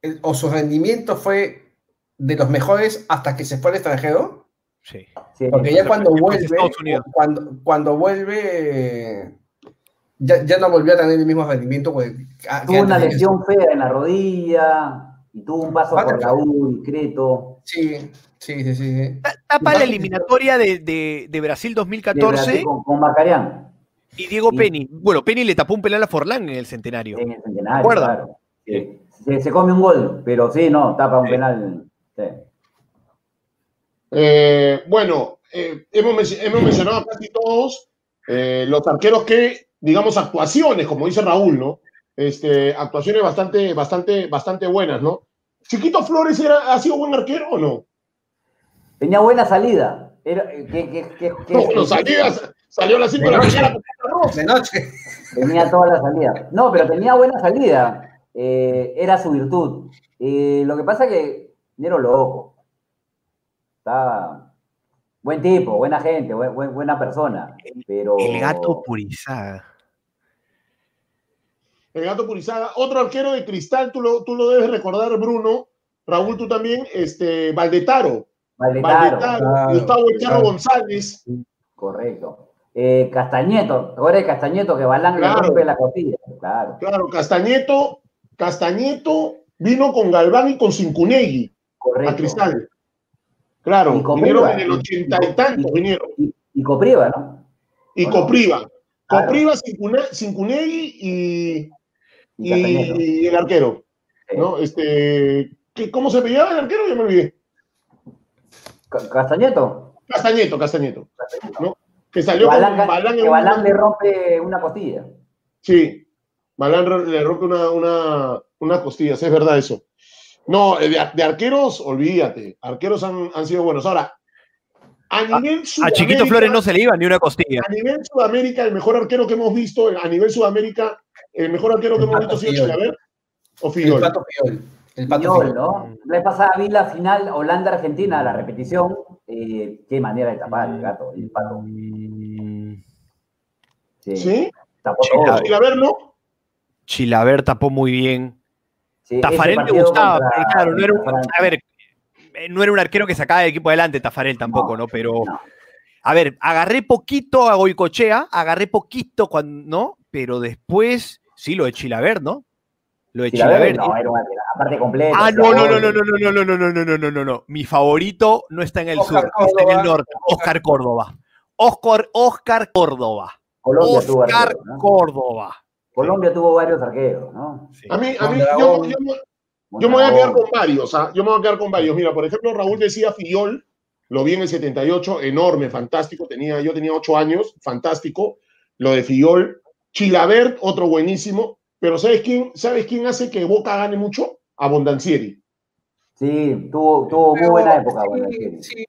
el- o su rendimiento fue de los mejores hasta que se fue al extranjero? Sí. Sí, Porque ya cuando de vuelve, Estados Unidos. cuando, cuando vuelve, ya, ya no volvió a tener el mismo rendimiento. pues, que tuvo una de lesión fea en la rodilla y tuvo un paso Vale. por la U discreto. Sí, sí, sí, sí. sí. Ta- Tapa la eliminatoria de, de- de Brasil de 2014 Brasil Con, con Macarián y Diego Sí. Penny. Bueno, Penny le tapó un penal a Forlán en el centenario. en el centenario. ¿Recuerda? Claro. Sí. Se, se come un gol, pero sí, no, tapa un Sí. penal. sí. Eh, bueno, eh, hemos, hemos mencionado a casi todos eh, los arqueros que, digamos, actuaciones, como dice Raúl, ¿no? Este, actuaciones bastante, bastante, bastante buenas, ¿no? Chiquito Flores era, ha sido buen arquero o no? Tenía buena salida. Era, que, que, que, que- No, bueno, salió a las 5 de la mañana. De noche. Tenía toda la salida. No, pero tenía buena salida. Eh, era su virtud. Eh, lo que pasa que Nero loco. Está buen tipo, buena gente, buen- buen- buena persona. Pero El gato Purizaga. El gato Purizaga. Otro arquero de cristal, tú lo, tú lo debes recordar, Bruno. Raúl, tú también. Este, Valdetaro. Valdetaro, Valdetaro. claro, Gustavo claro. González. correcto. Eh, Castañeto, ¿te acuerdas de Castañeto que Balán Claro. le rompe la costilla? Claro. Claro, Castañeto. Castañeto vino con Galván y con Cincunegui. Correcto. a Cristal. Claro, Y Copriva. vinieron en el ochenta y tantos, vinieron. Y, y Copriva, ¿no? Y Bueno, Copriva. claro. Copriva, Cincune- Cincunegui y, Y Castañeto. el arquero. Sí. ¿no? Este, ¿qué- ¿Cómo se veía el arquero? Ya me olvidé. Ca- Castañeto. Castañeto, Castañeto. ¿no? Que salió Balán, con Balán en que Balán una- le rompe una costilla. Sí, Balán le rompe una, una, unas costillas, es verdad eso. No, eh, de, ar- de arqueros, olvídate. Arqueros han, han sido buenos. Ahora, a nivel A Chiquito Sudamérica- Flores no se le iba ni una costilla. A nivel Sudamérica, el mejor arquero que hemos visto, a nivel Sudamérica, el mejor arquero que El hemos visto ha sido. Chilaver o El Fillol. pato Fiol. El pato Fiol. ¿no? La vez pasada vi la final Holanda-Argentina, la repetición. Eh, qué manera de tapar el gato, el pato. Sí, ¿Sí? Tapó todo. Chilaver no. Chilaver tapó muy bien. Sí, Tafarel me gustaba, contra- pero claro, no era un, a ver, eh, no era un arquero que sacaba el equipo adelante, Tafarel tampoco, ¿no? Pero, no. a ver, agarré poquito a Goicochea, agarré poquito cuando, ¿no? Pero después, sí, lo de Chilaver, ¿no? Lo de Chilaver, Chilaver. no, era una aparte completa. Ah, no, no, no, no, no, no, no, no, no, no, no, no, no, no. Mi favorito no está en el Oscar sur, está en Córdoba. el norte. Oscar Córdoba. Oscar, Oscar Córdoba. Colombia tuvo Oscar arqueros, ¿no? Córdoba. Colombia tuvo varios arqueros, ¿no? Sí. A mí, a mí yo, yo, yo me voy a quedar con varios. ¿ah? Yo me voy a quedar con varios. Mira, por ejemplo, Raúl decía Fillol, lo vi en el 78, enorme, fantástico. Tenía, yo tenía ocho años, fantástico. Lo de Fillol. Chilabert, otro buenísimo. Pero ¿sabes quién, ¿sabes quién hace que Boca gane mucho? Abondancieri. Sí, tuvo, tuvo muy buena época. sí, Bondancieri. sí.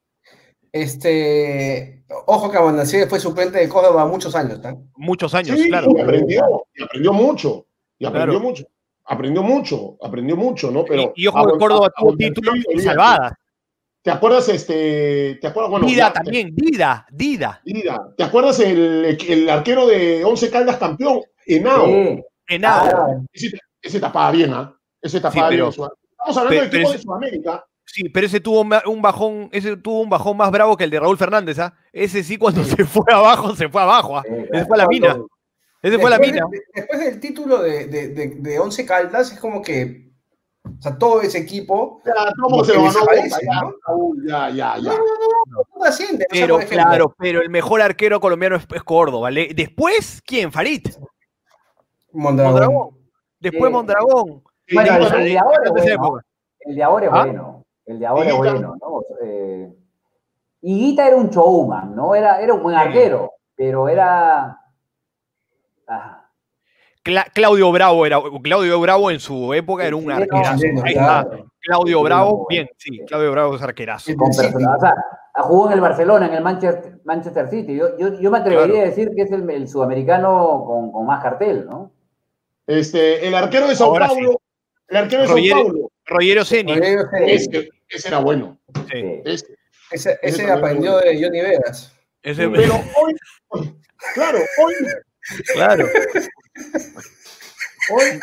Este, ojo que Abondancieri fue suplente de Córdoba muchos años, ¿tá? Muchos años, Sí, claro. y aprendió, y aprendió mucho. Y aprendió Claro. mucho. Aprendió mucho, aprendió mucho, ¿no? Pero y, y ojo que Córdoba tuvo títulos y salvadas. ¿Te acuerdas este? ¿Te acuerdas? Bueno, Dida ya, también, Dida, Dida. Dida. ¿Te acuerdas el, el arquero de Once Caldas campeón? Henao. Sí, Claro. Ese, ese tapaba bien, ¿ah? Ese tapaba Sí, pero- bien. Estamos hablando pero- de pero equipos de Sudamérica. Sí, pero ese tuvo un bajón, ese tuvo un bajón más bravo que el de Raúl Fernández, ¿ah? Ese sí cuando se fue abajo, se fue abajo, ¿ah? Sí, claro. fue a la mina. Ese fue a la Después mina. de- después del título de, de, de, de Once Caldas, es como que. O sea, todo ese equipo. Ya, ¿Cómo Como se lo ganó? Ya, ya, ya, ya. no Pero claro, pero el mejor arquero colombiano es, es Córdoba, ¿vale? Después, ¿quién? Farid. Mondragón. Mondragón. Después Sí. Mondragón. Sí, Bueno, bueno, el de ahora es esa bueno. El de ahora es ¿Ah? bueno. El de ahora es Higuita. bueno, ¿no? Eh, Higuita era un showman, ¿no? Era, era un buen Sí. arquero, pero era. Ah, Cla- Claudio Bravo era Claudio Bravo en su época era un arquerazo. Ahí está. Claudio Bravo, bien, sí, Claudio Bravo es arquerazo. o sea, jugó en el Barcelona, en el Manchester, Manchester City. Yo, yo, yo me atrevería Claro. a decir que es el, el sudamericano con, con más cartel, ¿no? Este, el arquero de Sao sí. Paulo. El arquero de Roger- Sao Paulo. Rogero Ceni. Ese, ese era bueno. sí. Ese. Ese, ese también aprendió de Johnny Vegas. ese-. Pero hoy, claro, hoy, claro. hoy,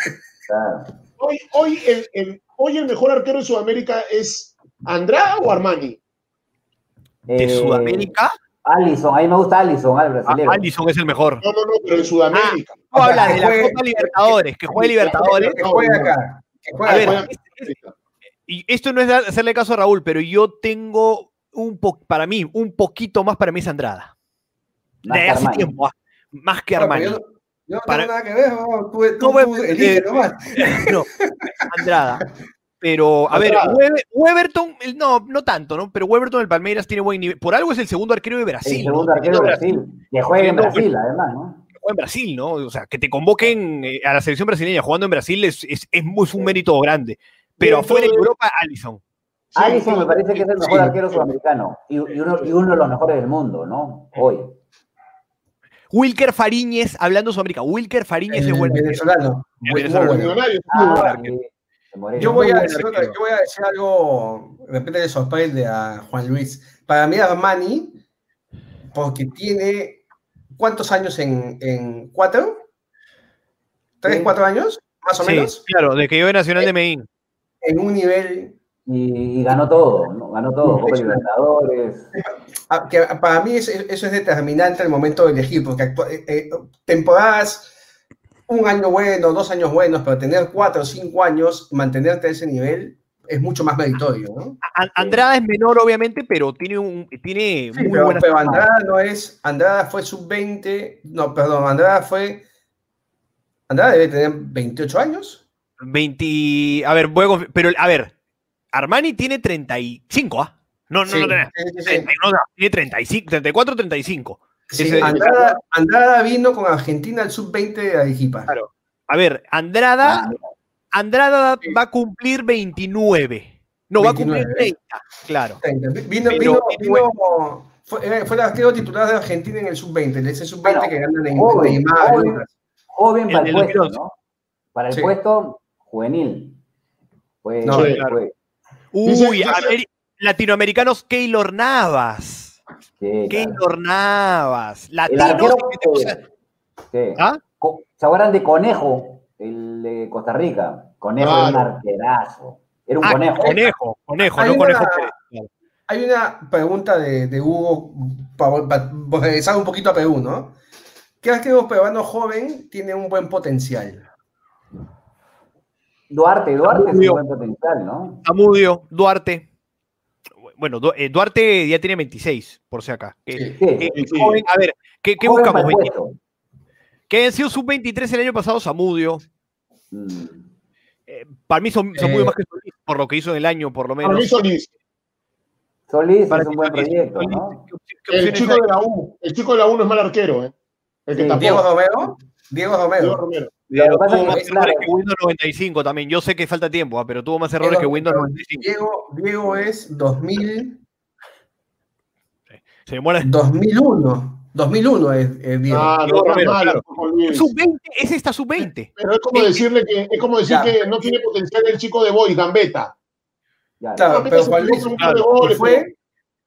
Claro. hoy, hoy, el, el- hoy el mejor arquero de Sudamérica es Andrada o Armani. De Eh, Sudamérica, Allison, a mí me gusta Allison, al a- brasilero. Alisson es el mejor. No, no, no, pero en Sudamérica. Tú O sea, hablas de la juegue- Copa Libertadores, que juegue Libertadores. Que juegue acá. Que juegue A ver. Y esto no es hacerle caso a Raúl, pero yo tengo un po para mí, un poquito más para mí es Andrada. Más De hace tiempo, ah, más que Armani. Yo, no- yo no Para- tengo nada que ver, no, tú, tú, No, tú elige nomás. No, Andrada. Pero, a ver. Weber- Weberton, el- no, no tanto, ¿no? Pero Weberton del Palmeiras tiene buen nivel. Por algo es el segundo arquero de El Brasil. segundo ¿no? arquero de Brasil. Que juega en Brasil, además, ¿no? que juega en Brasil, ¿no? O sea, que te convoquen eh, a la selección brasileña jugando en Brasil es, es, es muy- es un mérito grande. Pero afuera de Europa, Allison. Sí, Allison sí, me parece que es el mejor sí. arquero sudamericano y, y uno, y uno de los mejores del mundo, ¿no? Hoy. Wilker Fariñez, hablando de Sudamérica, Wilker Fariñez El es buen arquero. venezolano. El venezolano. Ah, de Moreno. Yo voy, a decir, arquero. yo voy a decir algo, de repente le sorprende a Juan Luis. Para mí Armani, porque tiene, ¿cuántos años en, en cuatro? ¿Tres, Sí. cuatro años? Más o Sí, menos. claro, de que yo de Nacional de Medellín. En un nivel Y, y ganó todo, ¿no? Ganó todo, Copa Libertadores. Ah, que para mí eso, eso es determinante al momento de elegir, porque eh, eh, temporadas, un año bueno, dos años buenos, pero tener cuatro o cinco años, mantenerte a ese nivel, es mucho más meritorio, ¿no? Andrada es menor, obviamente, pero tiene un tiene Sí, muy pero, pero Andrada no es, Andrada fue sub-20, no, perdón, Andrada fue, Andrada debe tener 28 años. 20. A ver, voy a Pero, a ver, Armani tiene 35, ¿ah? No, no, Sí, no, tiene, sí, sí, sí. 30, no, no, tiene 35, 34, 35. Sí, Andrada, Andrada vino con Argentina al sub-20 de Arequipa. Claro. A ver, Andrada, Andrada Sí. va a cumplir 29. No, va a cumplir 29. 30, claro. Vino, Pero- vino, vino- fue, era- fue el arquero titular de Argentina en el sub-20, ese sub-20 Bueno, que ganan en joven, Neymar. joven. Joven para el, puesto, 2011. ¿no? Para el Sí. puesto juvenil. No, fue- claro. Uy, Ameri- latinoamericanos, Keylor Navas. Claro. Keylor Navas. Latinos. que te- o sea, sí. ¿Ah? ¿Se acuerdan de Conejo, el de Costa Rica? Conejo era un arquerazo. Era un Ah, conejo. conejo, conejo, no una- conejo. Hay una pregunta de, de Hugo, regresar un poquito a Perú, ¿no? ¿Qué arquero peruano joven tiene un buen potencial? Duarte, Duarte es un buen potencial, ¿no? Zamudio, Duarte. Bueno, Du- eh, Duarte ya tiene 26, por si acá. Que- Sí. Sí, que- Sí, sí. joven, a ver, ¿qué, qué buscamos? para el 20 puesto. que hayan sido sub-23 el año pasado, Zamudio. Mm. Eh, para mí son, Zamudio Eh, más que Solís, por lo que hizo en el año, por lo Para menos. mí Solís. Solís Para es un buen proyecto, Solís, ¿no? ¿qué qué El chico de la U. El chico de la U no es mal arquero, ¿eh? El que. Diego Romero. Diego Romero. Diego Romero. Pero tuvo más errores claro, que Windows 95 también. Yo sé que falta tiempo, ah, pero tuvo más errores Diego- que Windows pero 95. Diego, Diego es 2000, Se demora. 2001. 2001 es, es Diego. Ah, Diego no, no es Romero, claro. Luis. Sub-20, es esta sub-20. Pero es como decirle que, es como decir que no tiene potencial el chico de Boy, Gambetta. Claro, pero fue,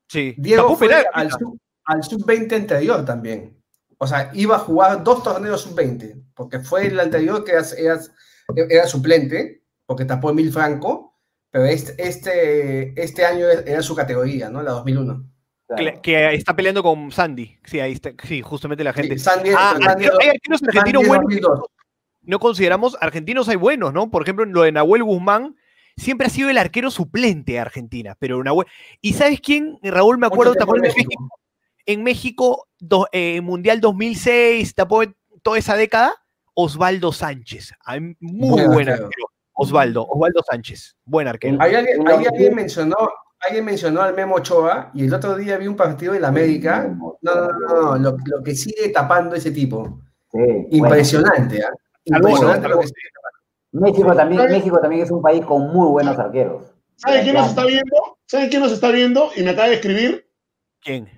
Sí. Diego fue penal. al, sub, al sub-20 anterior también. O sea, iba a jugar dos torneos sub-20, porque fue el anterior que era, era- era suplente, porque tapó Emil Franco, pero este, este, este año era su categoría, ¿no? La 2001. claro. Que, está peleando con Sandy. Sí, ahí está. Sí, justamente la gente. Sí, Sandy- Ah, Sandy- hay arqueros argentinos Sandy es buenos. 2002. no consideramos, argentinos hay buenos, ¿no? Por ejemplo, en lo de Nahuel Guzmán, siempre ha sido el arquero suplente de Argentina, pero Nahuel... ¿Y sabes quién, Raúl? Me acuerdo, Mucho ¿te tiempo en acuerdas de México? En México, do- eh, Mundial 2006, tapó toda esa década, Osvaldo Sánchez. Ay, Muy Buen buen arquero. arquero. Osvaldo, Osvaldo Sánchez. Buen arquero. Ahí alguien, ahí mencionó, alguien mencionó al Memo Ochoa y el otro día vi un partido de la América. No, no, no, no, lo, lo que sigue tapando ese tipo. Sí, bueno. Impresionante, ¿ah? Impresionante lo que sigue México también. México también es un país con muy buenos arqueros. ¿Saben quién nos está viendo? ¿Saben quién nos está viendo? Y me acaba de escribir ¿Quién?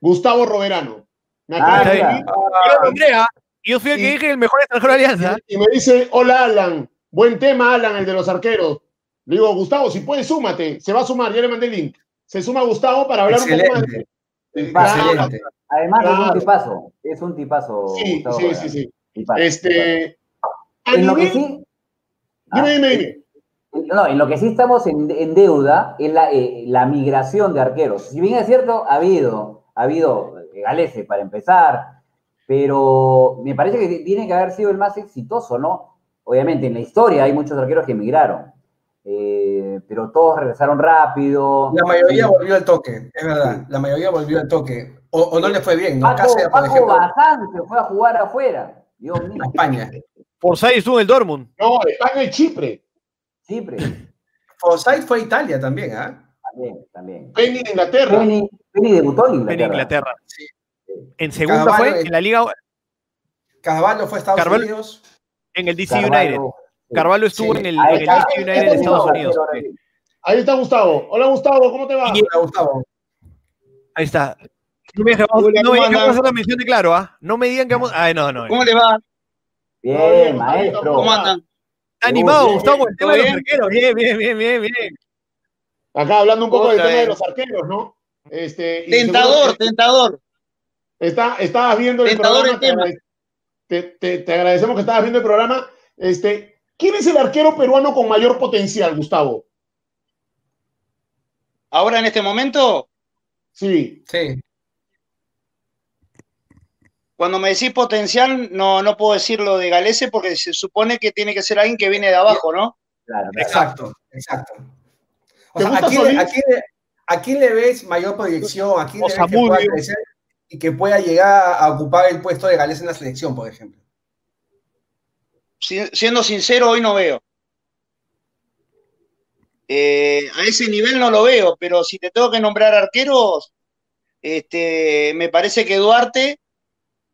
Gustavo Roverano. Me Ah, acaba de está escribir Yo, Andrea, yo fui el que Y- dije el mejor extranjero de Alianza. y me dice, hola Alan, buen tema Alan, el de los arqueros. Le digo, Gustavo, si puedes, súmate. Se va a sumar, ya le mandé el link. Se suma Gustavo para hablar un poco más. Excelente. de- Claro. Excelente. Además es un tipazo, es un tipazo. Sí, Gustavo sí, sí, sí. Tipazo, Este, En lo que sí, Dime, Ah, dime, dime. No, en lo que sí estamos en, en deuda es la, eh, la migración de arqueros. Si bien es cierto, ha habido, ha habido eh, Galese para empezar, pero me parece que tiene que haber sido el más exitoso, ¿no? Obviamente, en la historia hay muchos arqueros que emigraron, eh, pero todos regresaron rápido. La mayoría Sí. volvió al toque, es verdad. La mayoría volvió al toque. O, o no le fue bien, ¿no? Paco, Cáceres, por Paco ejemplo, Bazán se fue a jugar afuera. Dios mío. España. Forsyth estuvo en el Dortmund. No, España y Chipre. Chipre, Forsyth fue a Italia también, ¿ah? también, también. Penny de Inglaterra. Penny, Penny debutó en En Inglaterra. Inglaterra. Sí. En segunda Carvalho fue en- la Liga, Carvalho fue a Estados Carvalho- Unidos. en el DC Carvalho, United. Carvalho estuvo Sí. en el, Ahí en el está. DC United de Estados Unidos. Ahí está Gustavo. Hola Gustavo, ¿cómo te va? Y- Hola, Gustavo. Ahí está. No me digan que vamos, Hola, no me ¿cómo digan que vamos a andan? hacer la mención de claro, ¿ah? No me digan que vamos. Ay, no, no. ¿Cómo le va? Bien, bien, maestro. ¿Cómo andan? Está animado, bien, Gustavo, bien. el tema de los ¿Todo bien? arqueros. Bien, bien, bien, bien, bien. Acá hablando un poco del tema de los arqueros, ¿no? Este, Tentador, tentador. Está, estabas viendo el Tentador programa. el tema. Te, te, te- agradecemos que estabas viendo el programa. Este, ¿Quién es el arquero peruano con mayor potencial, Gustavo? Ahora en este momento, Sí. Sí. cuando me decís potencial, no, no puedo decir lo de Galese porque se supone que tiene que ser alguien que viene de abajo, ¿no? Claro, claro. Exacto, exacto. O ¿Te sea, gusta ¿a quién, Solís? A quién le, ves mayor proyección? ¿A quién O le ves que pueda crecer y que pueda llegar a ocupar el puesto de Gales en la selección, por ejemplo? Si- siendo sincero, hoy no veo. Eh, a ese nivel no lo veo, pero si te tengo que nombrar arqueros, este, me parece que Duarte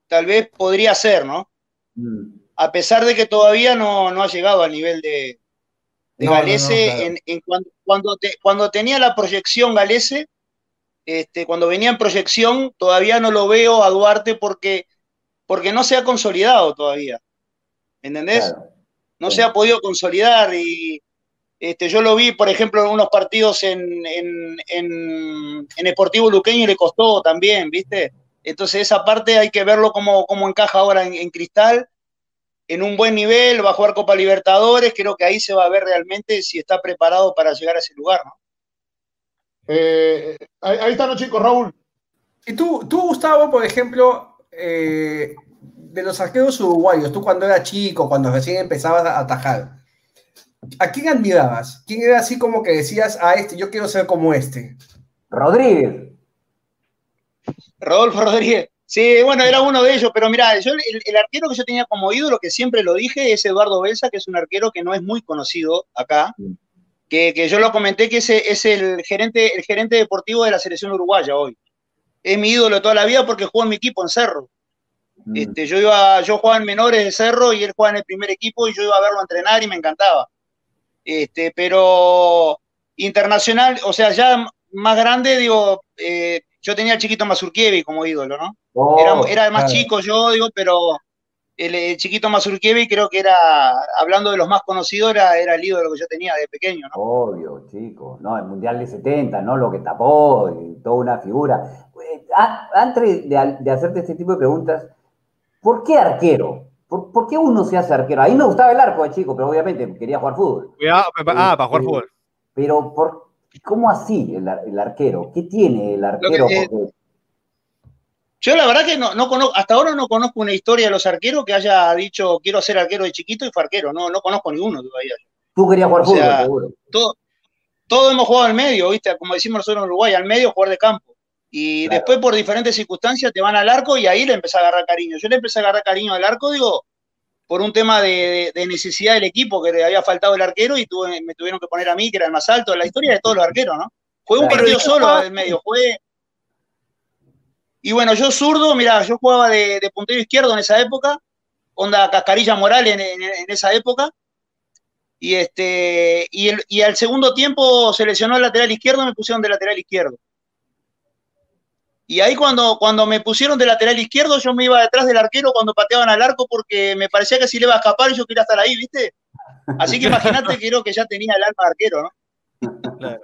tal vez podría ser, ¿no? Mm. A pesar de que todavía no, no ha llegado al nivel de, de No, no, no, Galese claro. en, en cuando, cuando, te- cuando tenía la proyección Galese, este, cuando venía en proyección, todavía no lo veo a Duarte porque, porque no se ha consolidado todavía. ¿Entendés? Claro. no Sí. se ha podido consolidar y este, yo lo vi, por ejemplo, en unos partidos en, en, en, en Sportivo Luqueño y le costó también, ¿viste? Entonces esa parte hay que verlo cómo, cómo encaja ahora en, en Cristal, en un buen nivel, va a jugar Copa Libertadores, creo que ahí se va a ver realmente si está preparado para llegar a ese lugar, ¿no? Eh, ahí, ahí están los chicos, Raúl. Y tú, tú Gustavo, por ejemplo, eh, de los arqueros uruguayos, tú cuando eras chico, cuando recién empezabas a atajar, ¿a quién admirabas? ¿Quién era así como que decías, a este, yo quiero ser como este? Rodríguez. Rodolfo Rodríguez. Sí, bueno, era uno de ellos, pero mira, yo el, el arquero que yo tenía como ídolo, que siempre lo dije, es Eduardo Belsa, que es un arquero que no es muy conocido acá, que, que yo lo comenté que ese es el gerente, el gerente deportivo de la selección uruguaya hoy. Es mi ídolo toda la vida porque jugó en mi equipo en Cerro. Mm. Este, yo iba, yo jugaba en menores de Cerro y él jugaba en el primer equipo y yo iba a verlo entrenar y me encantaba. Este, pero internacional, o sea, ya más grande, digo, eh, yo tenía al chiquito Mazurkiewicz como ídolo, ¿no? Oh, Era, era más claro. chico yo, digo, pero, el, chiquito Mazurkiewicz creo que era, hablando de los más conocidos, era, era el ídolo que yo tenía de pequeño, ¿no? Obvio, chico, no, el Mundial de 70, ¿no? Lo que tapó, y toda una figura. Eh, antes de, hacerte este tipo de preguntas, ¿por qué arquero? ¿Por, qué uno se hace arquero? A mí me gustaba el arco de chico, pero obviamente quería jugar fútbol. ah, para jugar fútbol. Pero, ¿por, ¿cómo así el, arquero? ¿Qué tiene el arquero? Yo la verdad que no, no conozco, hasta ahora no conozco una historia de los arqueros que haya dicho quiero ser arquero de chiquito y fue arquero. No, no conozco ninguno todavía. Tú querías jugar fútbol, seguro. Todo, todos hemos jugado al medio, ¿viste? Como decimos nosotros en Uruguay, al medio jugar de campo. Y después por diferentes circunstancias te van al arco y ahí le empecé a agarrar cariño. Yo le empecé a agarrar cariño al arco, digo, por un tema de, necesidad del equipo, que le había faltado el arquero y me tuvieron que poner a mí, que era el más alto. La historia de todos los arqueros, ¿no? Fue un partido solo del medio, fue y bueno, yo zurdo, mira, yo jugaba de, puntero izquierdo en esa época, onda Cascarilla Moral en, esa época. Y, este, y, el, y al segundo tiempo seleccionó el lateral izquierdo, me pusieron de lateral izquierdo. Y ahí cuando, cuando me pusieron de lateral izquierdo, yo me iba detrás del arquero cuando pateaban al arco porque me parecía que si le iba a escapar yo quería estar ahí, ¿viste? Así que imagínate que creo que ya tenía el alma de arquero, ¿no?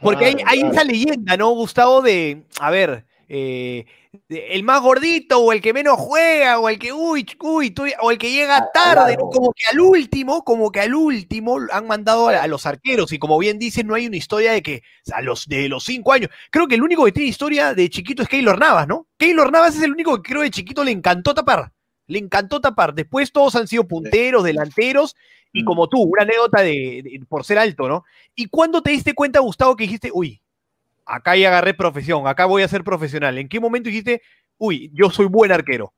Porque hay, hay esa leyenda, ¿no, Gustavo? De, a ver, eh, el más gordito o el que menos juega o el que uy, uy, o el que llega ah, tarde, como que al último, como que al último han mandado a, los arqueros y como bien dicen, no hay una historia de que a los de los cinco años, creo que el único que tiene historia de chiquito es Keylor Navas, ¿no? Keylor Navas es el único que creo de chiquito le encantó tapar, le encantó tapar, después todos han sido punteros, delanteros y mm. como tú, una anécdota de, por ser alto, ¿no? ¿Y cuándo te diste cuenta, Gustavo, que dijiste, uy, acá ya agarré profesión, acá voy a ser profesional. ¿En qué momento dijiste, uy, yo soy buen arquero?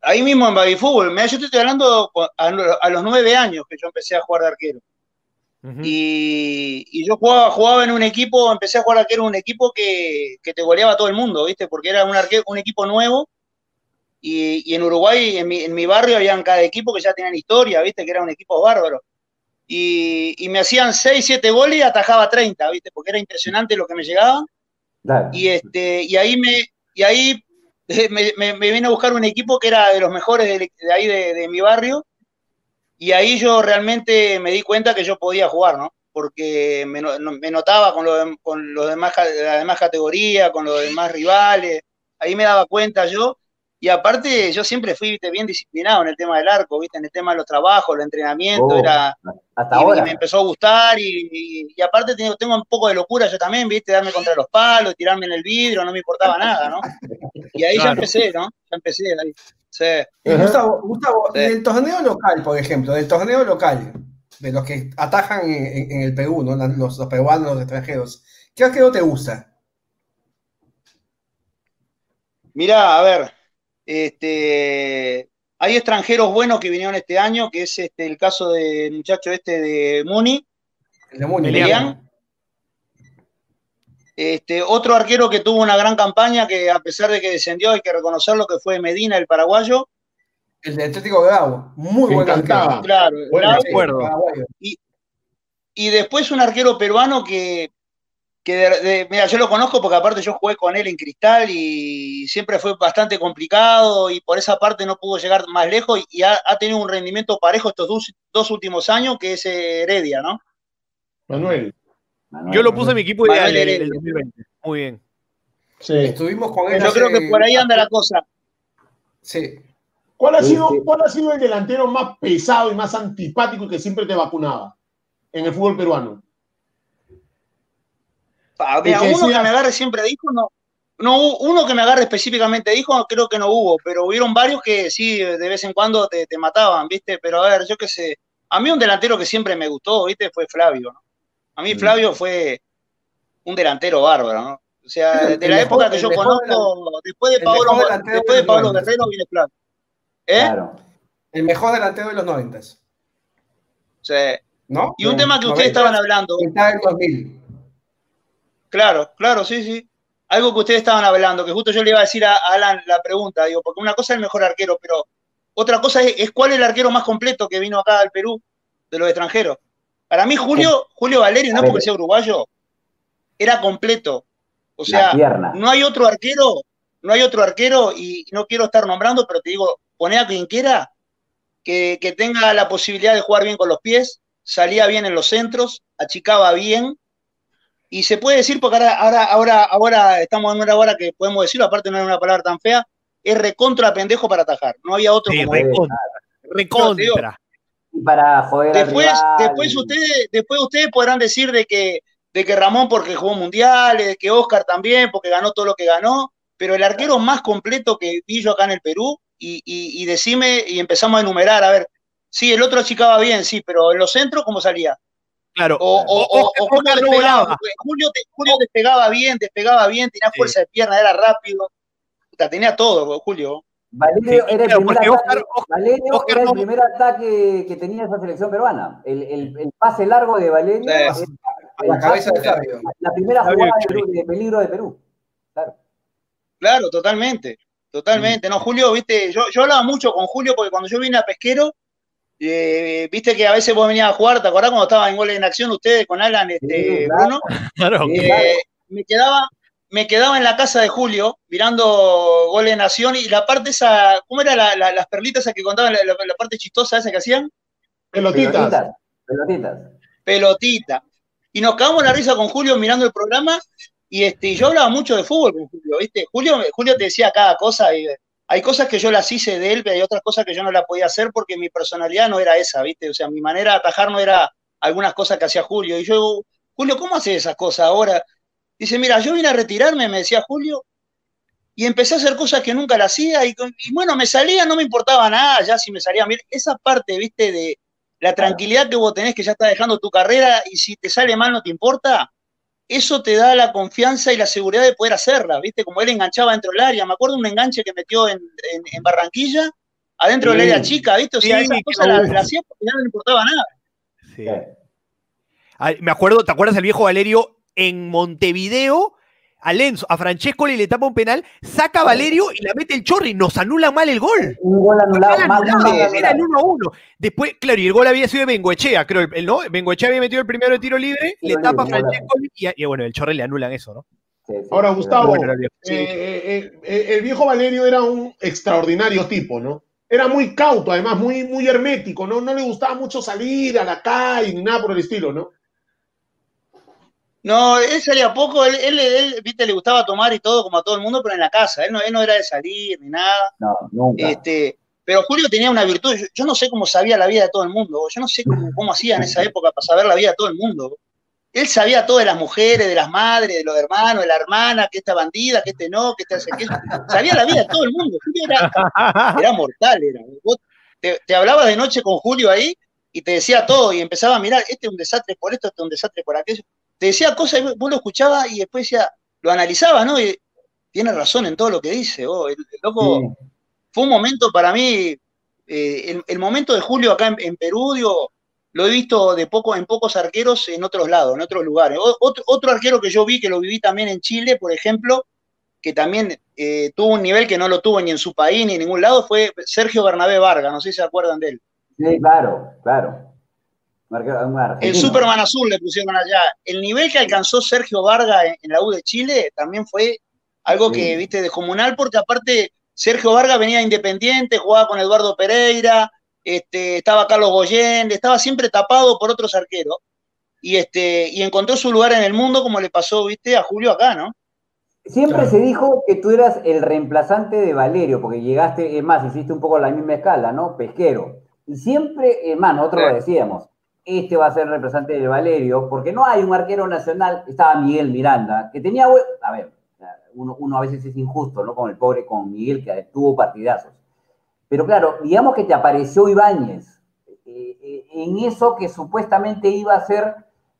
Ahí mismo en Baby Fútbol. yo te estoy hablando a, los nueve años que yo empecé a jugar de arquero. y, yo jugaba, jugaba en un equipo, empecé a jugar arquero en un equipo que, te goleaba a todo el mundo, ¿viste? Porque era un, arquero, un equipo nuevo. Y, en Uruguay, en mi, en mi barrio, habían cada equipo que ya tenían historia, ¿viste? Que era un equipo bárbaro y, me hacían 6, 7 goles y atajaba 30, ¿viste? Porque era impresionante lo que me llegaba. Y, este, y ahí, me, y ahí me, me, vine a buscar un equipo que era de los mejores de, ahí de, mi barrio. Y ahí yo realmente me di cuenta que yo podía jugar, ¿no? Porque me, notaba con, lo con los demás, la demás categoría, con los demás rivales. Ahí me daba cuenta yo y aparte, yo siempre fui bien disciplinado en el tema del arco, ¿viste? en el tema de los trabajos, el entrenamiento, oh, era. Hasta y, ahora. me empezó a gustar, y, aparte tengo, tengo, un poco de locura yo también, ¿viste? Darme contra los palos, tirarme en el vidrio, no me importaba nada, ¿no? Y ahí ya empecé, ¿no? Ya empecé ahí. Sí. Gustavo, Gustavo del torneo local, por ejemplo, del torneo local, de los que atajan en, el Perú, ¿no? Los, los peruanos, los extranjeros, ¿qué arquero te gusta? Mirá, a ver, este, hay extranjeros buenos que vinieron este año, que es este, el caso del muchacho este de Muni. de Muni, Este, otro arquero que tuvo una gran campaña, que a pesar de que descendió, hay que reconocerlo, que fue Medina, el paraguayo. El de Atlético Grau, muy buen arquero. Claro, y, y después un arquero peruano que que mira, yo lo conozco porque aparte yo jugué con él en Cristal y siempre fue bastante complicado y por esa parte no pudo llegar más lejos y, ha, tenido un rendimiento parejo estos dos, últimos años que es Heredia, ¿no? Manuel. yo lo puse en mi equipo ideal el 2020. Muy bien. Sí. Estuvimos con él. Yo creo que por ahí anda la cosa. Sí. ¿Cuál ha, sido, ¿Cuál ha sido el delantero más pesado y más antipático que siempre te vacunaba en el fútbol peruano? Uno que me agarre siempre dijo, no. No, uno que me agarre específicamente dijo, creo que no hubo, pero hubieron varios que sí, de vez en cuando te, mataban, ¿viste? Pero a ver, yo qué sé. A mí un delantero que siempre me gustó, ¿viste? Fue Flavio, ¿no? A mí mm. Flavio fue un delantero bárbaro, ¿no? O sea, de la época que yo conozco, después de Pablo, después de Pablo Guerrero viene Flavio. ¿Eh? Claro. El mejor delantero de los noventas. Sí. ¿No? Y un tema que ustedes estaban hablando. Claro, claro, sí, sí. Algo que ustedes estaban hablando, que justo yo le iba a decir a Alan la pregunta, digo, porque una cosa es el mejor arquero, pero otra cosa es, cuál es el arquero más completo que vino acá al Perú de los extranjeros. Para mí, Julio, Julio Valerio, no porque sea uruguayo, era completo. O sea, no hay otro arquero, no hay otro arquero, y no quiero estar nombrando, pero te digo, poné a quien quiera, que, que tenga la posibilidad de jugar bien con los pies, salía bien en los centros, achicaba bien, y se puede decir, porque ahora, ahora, ahora, ahora estamos en una hora que podemos decirlo, aparte no es una palabra tan fea, es recontra pendejo para atajar. No había otro Sí, como recontra. recontra. Y para joder al Después, rival, después ustedes, después ustedes podrán decir de que, de que Ramón porque jugó mundiales, de que Oscar también porque ganó todo lo que ganó, pero el arquero más completo que vi yo acá en el Perú, y, y, y decime, y empezamos a enumerar, a ver, sí, el otro achicaba bien, sí, pero en los centros, ¿cómo salía? Claro. O, o, o, o no despegaba. Julio, te- Julio despegaba bien, despegaba bien, tenía Sí. fuerza de pierna, era rápido, Puta, tenía todo, Julio. Valerio Sí, era el primer ataque, Oscar- Oscar- Valerio Oscar era el no- primer ataque que tenía esa selección peruana. El, el- el pase largo de Valerio. Sí. era A la cabeza de pase- Flavio. La primera jugada de, peligro de Perú. Claro. Claro, totalmente, totalmente. No, Julio, viste, yo, yo hablaba mucho con Julio porque cuando yo vine a Pesquero, eh, viste que a veces vos venías a jugar, ¿te acordás cuando estaban en goles en acción ustedes con Alan, este, Sí, claro. Bruno? Claro. Eh, claro. me quedaba, me quedaba en la casa de Julio mirando goles en acción y la parte esa, ¿cómo era la- la- las perlitas esas que contaban, la, la- la parte chistosa esa que hacían? Pelotitas. Pelotitas. Pelotitas. pelotita. Y nos cagamos la risa con Julio mirando el programa y este, yo hablaba mucho de fútbol con Julio, ¿viste? Julio, Julio te decía cada cosa y hay cosas que yo las hice de él, pero hay otras cosas que yo no las podía hacer porque mi personalidad no era esa, ¿viste? O sea, mi manera de atajar no era algunas cosas que hacía Julio. Y yo Julio, ¿cómo haces esas cosas ahora? Dice, mira, yo vine a retirarme, me decía Julio, y empecé a hacer cosas que nunca las hacía y, bueno, me salía, no me importaba nada, ya si me salía bien. Esa parte, ¿viste? De, la tranquilidad que vos tenés que ya estás dejando tu carrera y si te sale mal no te importa, eso te da la confianza y la seguridad de poder hacerla, ¿viste? Como él enganchaba dentro del área. Me acuerdo un enganche que metió en, en- en Barranquilla, adentro del Sí. área chica, ¿viste? O sea, Sí, esas qué cosas las bueno. las hacía porque ya no le importaba nada. Sí. Me acuerdo, ¿te acuerdas del viejo Valerio en Montevideo? A Lenzo, a Francesco le tapa un penal, saca a Valerio y la mete el chorri, nos anula mal el gol. Un gol anulado. Mal era el anulado. 1 a 1. Después, claro, y el gol había sido de Bengoechea, creo, el, ¿no? Bengoechea había metido el primero de tiro libre, le tapa a libre, Francesco y, y bueno, el chorri le anulan eso, ¿no? Sí, sí, Ahora, Gustavo, Bueno, era el viejo. Eh, eh, eh, el viejo Valerio era un extraordinario tipo, ¿no? Era muy cauto, además, muy, muy hermético, ¿no? No le gustaba mucho salir a la calle ni nada por el estilo, ¿no? No, él salía poco, él, él, él, viste, le gustaba tomar y todo, como a todo el mundo, pero en la casa. Él no, él no era de salir ni nada. No, nunca. Este, pero Julio tenía una virtud, yo, yo no sé cómo sabía la vida de todo el mundo, yo no sé cómo, cómo hacía en esa época para saber la vida de todo el mundo. Él sabía todo de las mujeres, de las madres, de los hermanos, de la hermana, que esta bandida, que este no, que este hace que Sabía la vida de todo el mundo. Julio era, era mortal, era. Vos te, te hablabas de noche con Julio ahí y te decía todo y empezaba a mirar, este es un desastre por esto, este es un desastre por aquello. Te decía cosas y vos lo escuchabas y después decía, lo analizabas, ¿no? Y tiene razón en todo lo que dice. vos. El, el loco Sí. fue un momento para mí, eh, el, el momento de Julio acá en, en Perú, digo, lo he visto de poco, en pocos arqueros en otros lados, en otros lugares. O- otro, otro arquero que yo vi, que lo viví también en Chile, por ejemplo, que también eh, tuvo un nivel que no lo tuvo ni en su país ni en ningún lado, fue Sergio Bernabé Vargas, no sé si se acuerdan de él. Sí, claro, claro. El. Superman Azul le pusieron allá. El nivel que alcanzó Sergio Vargas en, en la U de Chile también fue algo Sí. que, viste, descomunal, porque aparte Sergio Vargas venía de independiente, jugaba con Eduardo Pereira, este, estaba Carlos Goyen, estaba siempre tapado por otros arqueros. Y, este, y encontró su lugar en el mundo, como le pasó, viste, a Julio acá, ¿no? Siempre Claro. se dijo que tú eras el reemplazante de Valerio, porque llegaste, es más, hiciste un poco la misma escala, ¿no? Pesquero. Y siempre, hermano, nosotros lo decíamos, este va a ser el reemplazante de Valerio, porque no hay un arquero nacional, estaba Miguel Miranda, que tenía, a ver, uno, a veces es injusto, ¿no? Con el pobre, con Miguel, que tuvo partidazos. Pero claro, digamos que te apareció Ibáñez, eh, eh, en eso que supuestamente iba a ser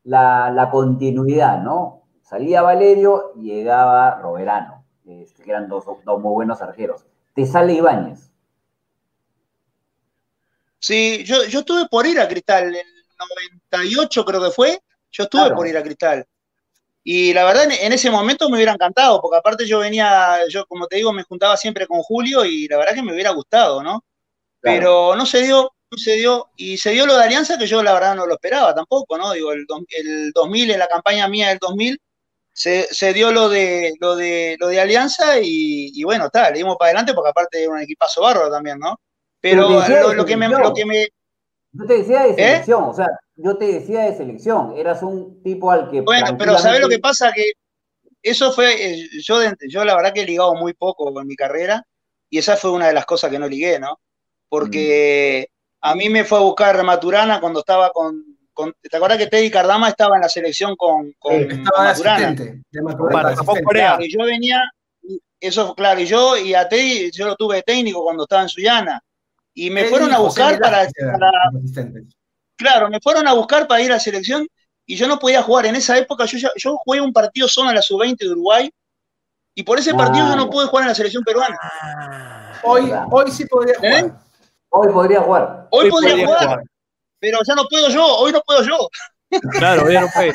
la, continuidad, ¿no? Salía Valerio llegaba Roberano, este, que eran dos, dos muy buenos arqueros. Te sale Ibáñez. Sí, yo, yo estuve por ir a Cristal, en 98 creo que fue, yo estuve Claro. por ir a Cristal. Y la verdad, en, ese momento me hubiera encantado, porque aparte yo venía, yo como te digo, me juntaba siempre con Julio y la verdad que me hubiera gustado, ¿no? Pero no se dio, no se dio, y se dio lo de Alianza que yo la verdad no lo esperaba tampoco, ¿no? Digo, el, el 2000, en la campaña mía del 2000, se, se, dio lo de, lo de, lo de Alianza y, y bueno, está, le dimos para adelante porque aparte era un equipazo bárbaro también, ¿no? Pero, lo, lo, que me, lo que me... Yo te decía de ¿Eh? selección, ¿Eh? o sea, yo te decía de selección, eras un tipo al que... Bueno, pero ¿sabes lo que pasa? Que eso fue, eh, yo, yo la verdad que he ligado muy poco con mi carrera y esa fue una de las cosas que no ligué, ¿no? Porque mm. a mí me fue a buscar Maturana cuando estaba con, con, ¿Te acuerdas que Teddy Cardama estaba en la selección con, con, estaba con Maturana? De Maturana Para, y yo venía, eso claro, y yo y a Teddy yo lo tuve de técnico cuando estaba en Suyana. Y me fueron a buscar para, para Claro, me fueron a buscar para ir a la selección y yo no podía jugar. En esa época yo, yo jugué un partido solo en la sub-20 de Uruguay y por ese partido yo no pude jugar en la selección peruana. Hoy, hoy sí podría jugar. ¿Eh? Hoy podría jugar. Hoy, podría, jugar, Pero ya no puedo yo, hoy no puedo yo. Claro, ya no puede.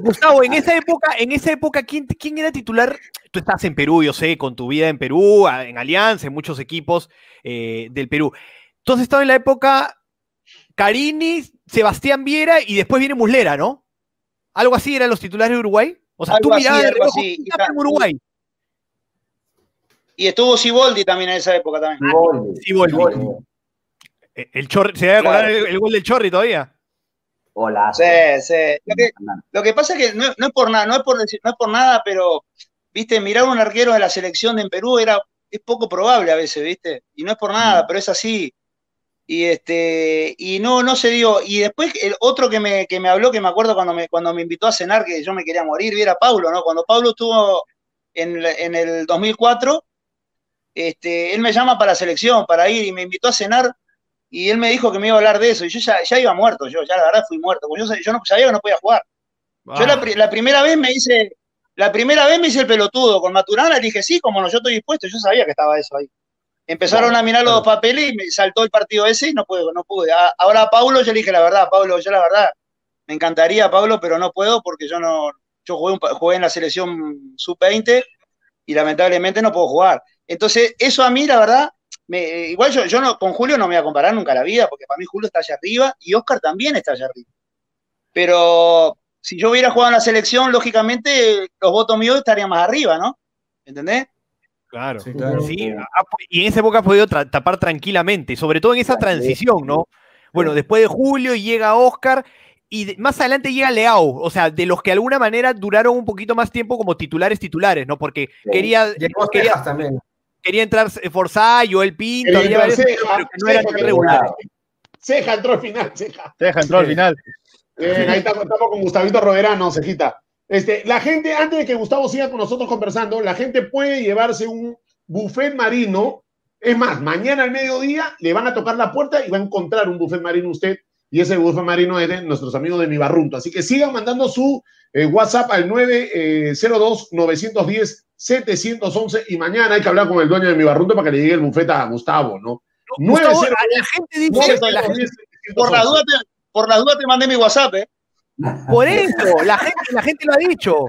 Gustavo, en esa época, en esa época, ¿quién, ¿quién era titular? Tú estás en Perú, yo sé, con tu vida en Perú, en Alianza, en muchos equipos eh, del Perú. Entonces estaba en la época Carini, Sebastián Viera y después viene Muslera, ¿no? Algo así eran los titulares de Uruguay. O sea, algo tú mirabas así, así. en Uruguay. Y estuvo Siboldi también en esa época también. Siboldi. El Chorri, ¿Se debe acordar el, el, gol del Chorri todavía? Hola. Sí, sí. Lo que, lo que pasa es que no, no, es por nada, no es por, decir, no es por nada, pero, viste, mirar a un arquero de la selección en Perú era, es poco probable a veces, viste. Y no es por nada, mm. pero es así. Y este, y no, no se dio. Y después el otro que me, que me habló, que me acuerdo cuando me, cuando me invitó a cenar, que yo me quería morir, era Paulo, ¿no? Cuando Paulo estuvo en, en el 2004, este, él me llama para la selección, para ir, y me invitó a cenar, y él me dijo que me iba a hablar de eso, y yo ya, ya iba muerto, yo ya la verdad fui muerto, porque yo, yo no sabía que no podía jugar. Yo la, la, primera vez me hice, la primera vez me hice el pelotudo con Maturana, y dije, sí, como no, yo estoy dispuesto, yo sabía que estaba eso ahí. Empezaron a mirar los papeles y me saltó el partido ese y no pude, no pude. Ahora a Paulo yo le dije la verdad, Pablo, yo la verdad, me encantaría, Pablo, pero no puedo porque yo no, yo jugué, jugué en la selección sub-20 y lamentablemente no puedo jugar. Entonces, eso a mí, la verdad, me, igual yo, yo no, con Julio no me voy a comparar nunca la vida, porque para mí Julio está allá arriba y Oscar también está allá arriba. Pero si yo hubiera jugado en la selección, lógicamente los votos míos estarían más arriba, ¿no? ¿Entendés? Claro, sí, claro. sí, y en esa época ha podido tra tapar tranquilamente, sobre todo en esa transición, ¿no? Bueno, después de Julio llega Oscar y de, más adelante llega Leao, o sea, de los que de alguna manera duraron un poquito más tiempo como titulares titulares, ¿no? Porque sí. quería, quería, también. Quería entrar Forzayo, El Pinto, había varios, Ceja, pero que no eran tan regulares. Ceja entró al final, Ceja. Ceja entró al final. Eh, ahí estamos, estamos con Gustavito Roverano, Cejita. Este, la gente, antes de que Gustavo siga con nosotros conversando, la gente puede llevarse un buffet marino. Es más, mañana al mediodía le van a tocar la puerta y va a encontrar un buffet marino usted. Y ese buffet marino es de nuestros amigos de Mi Barrunto. Así que sigan mandando su eh, WhatsApp al 902-910-711. Y mañana hay que hablar con el dueño de Mi Barrunto para que le llegue el buffet a Gustavo, ¿no? no Gustavo, la gente dice. La gente, por, la duda te, por la duda te mandé mi WhatsApp, ¿eh? Por eso, la gente, la gente lo ha dicho.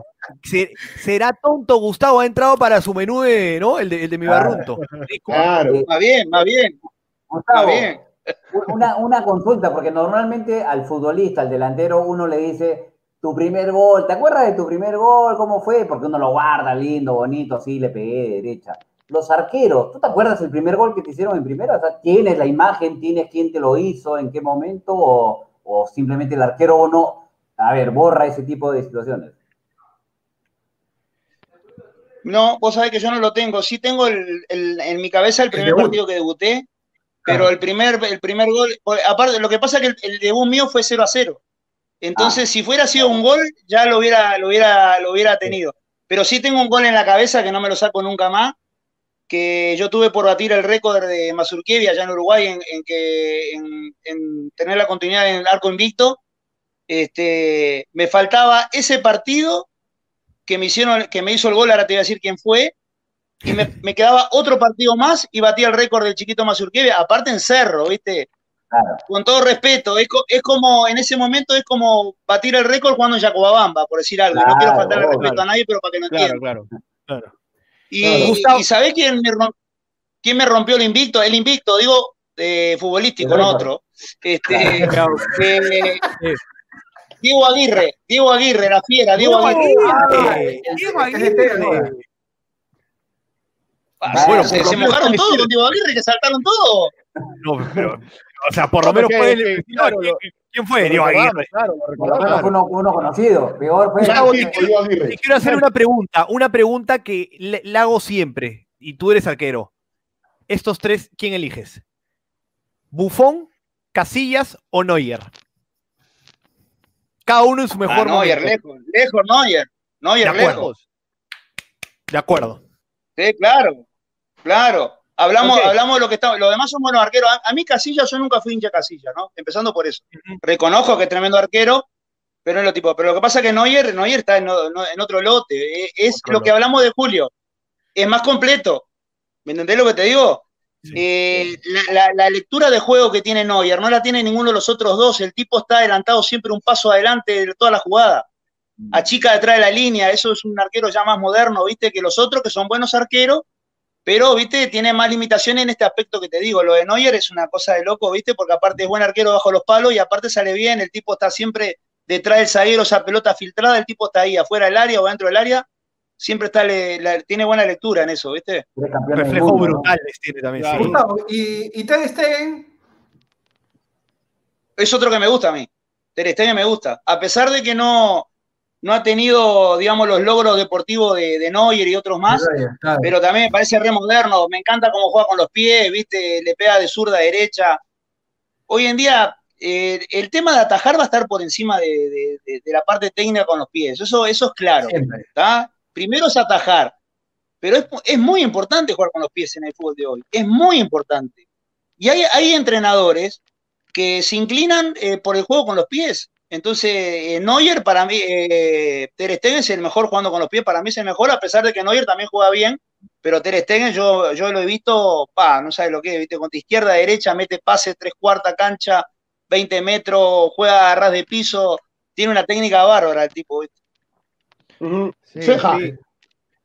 Será tonto Gustavo, ha entrado para su menú de, ¿no? El de, el de mi barrunto. Claro, va bien, va bien. Gustavo, va bien. Una, una consulta, porque normalmente al futbolista, al delantero, uno le dice tu primer gol, ¿te acuerdas de tu primer gol? ¿Cómo fue? Porque uno lo guarda lindo, bonito, así, le pegué de derecha. Los arqueros, ¿tú te acuerdas el primer gol que te hicieron en primera? O sea, ¿Tienes la imagen? ¿Tienes quién te lo hizo? ¿En qué momento? ¿O, o simplemente el arquero o no? A ver, borra ese tipo de situaciones. No, vos sabés que yo no lo tengo. Sí tengo el, el, en mi cabeza el primer partido que debuté, pero el primer, el primer gol, aparte, lo que pasa es que el, el debut mío fue 0 a 0. Entonces, ah. si fuera sido un gol, ya lo hubiera, lo hubiera, lo hubiera tenido. Pero sí tengo un gol en la cabeza que no me lo saco nunca más, que yo tuve por batir el récord de Mazurkiewicz allá en Uruguay en, en que, en, en, tener la continuidad en el arco invicto. Este, me faltaba ese partido que me hicieron, que me hizo el gol, ahora te voy a decir quién fue, y me, me quedaba otro partido más y batía el récord del chiquito Mazurkiewicz, aparte en Cerro, ¿viste? Claro. Con todo respeto, es, es, como, en ese momento es como batir el récord jugando en Yacobabamba, por decir algo. Claro, no quiero faltar el respeto claro. a nadie, pero para que no entiendan. Claro, claro, Y, y ¿sabés quién me, quién me rompió el invicto? El invicto, digo, eh, futbolístico, no otro. Este, eh, Diego Aguirre, Diego Aguirre, la fiera, Diego Aguirre. Diego Aguirre. Ah, bueno, se, se mojaron todos con Diego Aguirre, que saltaron todos. No, pero, o sea, por lo menos puede claro, ¿Quién fue? Diego Aguirre. Claro, fue uno, uno, conocido. Peor fue. Te quiero hacer una pregunta, una pregunta que le, hago siempre, y tú eres arquero. Estos tres, ¿quién eliges? ¿Bufón, Casillas o Neuer? Cada uno en su mejor ah, Neuer, lejos, lejos, Neuer. Neuer, de lejos. De acuerdo. Sí, claro, claro. Hablamos, hablamos de lo que está. Los demás son buenos arqueros. A, mí Casillas, yo nunca fui hincha Casillas, ¿no? Empezando por eso. Reconozco que es tremendo arquero, pero no es lo tipo. Pero lo que pasa es que Neuer, Neuer está en, otro lote. E, es, lo que hablamos de Julio. Es más completo. ¿Me entendés lo que te digo? Eh, la, lectura de juego que tiene Neuer no la tiene ninguno de los otros dos. El tipo está adelantado siempre un paso adelante de toda la jugada. A chica detrás de la línea, eso es un arquero ya más moderno, viste, que los otros que son buenos arqueros, pero, viste, tiene más limitaciones en este aspecto que te digo. Lo de Neuer es una cosa de loco, viste, porque aparte es buen arquero bajo los palos y aparte sale bien, el tipo está siempre detrás del zaguero, esa pelota filtrada, el tipo está ahí afuera del área o dentro del área, siempre está tiene buena lectura en eso, ¿viste? Reflejos brutales tiene también. ¿y, y Ter Stegen? Es otro que me gusta a mí. Ter Stegen me gusta. A pesar de que no, no ha tenido, digamos, los logros deportivos de, de Neuer y otros más, pero también me parece re moderno, me encanta cómo juega con los pies, viste, le pega de zurda a derecha. Hoy en día, eh, el tema de atajar va a estar por encima de, la parte técnica con los pies, eso, eso es claro. Primero es atajar, pero es, muy importante jugar con los pies en el fútbol de hoy, es muy importante. Y hay, hay entrenadores que se inclinan eh, por el juego con los pies. Entonces, eh, Neuer para mí, eh, Ter Stegen es el mejor jugando con los pies, para mí es el mejor, a pesar de que Neuer también juega bien, pero Ter Stegen yo, yo lo he visto, pa, no sabes lo que es, viste, con izquierda, derecha, mete pase, tres cuarta cancha, 20 metros, juega a ras de piso, tiene una técnica bárbara el tipo, ¿viste?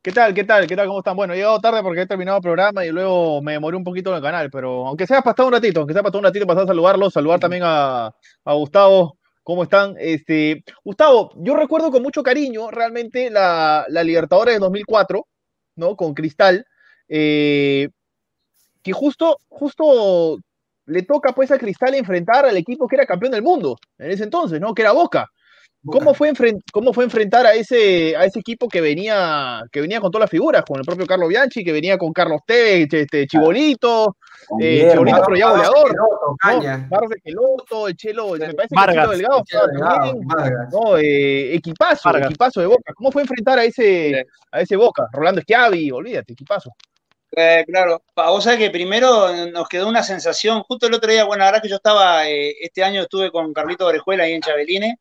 ¿Qué tal? ¿Qué tal? ¿Qué tal? ¿Cómo están? Bueno, he llegado tarde porque he terminado el programa y luego me demoré un poquito en el canal, pero aunque sea pasado un ratito, aunque sea pasado un ratito, pasar a saludarlo, saludar también a, a Gustavo, ¿Cómo están? Este, Gustavo, yo recuerdo con mucho cariño realmente la, la Libertadores de 2004, ¿no? Con Cristal, eh, que justo, justo le toca pues a Cristal enfrentar al equipo que era campeón del mundo en ese entonces, ¿no? Que era Boca. ¿Cómo fue, ¿Cómo fue enfrentar a ese, a ese equipo que venía, que venía con todas las figuras, con el propio Carlos Bianchi, que venía con Carlos T, este, Chibolito, eh, Chibolito pero ya goleador, ¿no? de Queloto, el Chelo, me parece que el Chelo Delgado, no, eh, equipazo, equipazo de Boca. ¿Cómo fue enfrentar a ese, a ese Boca? Rolando Schiavi, olvídate, equipazo. Eh, claro, vos sabés que primero nos quedó una sensación, justo el otro día, bueno, ahora que yo estaba, eh, este año estuve con Carlito Orejuela ahí en Chabeline,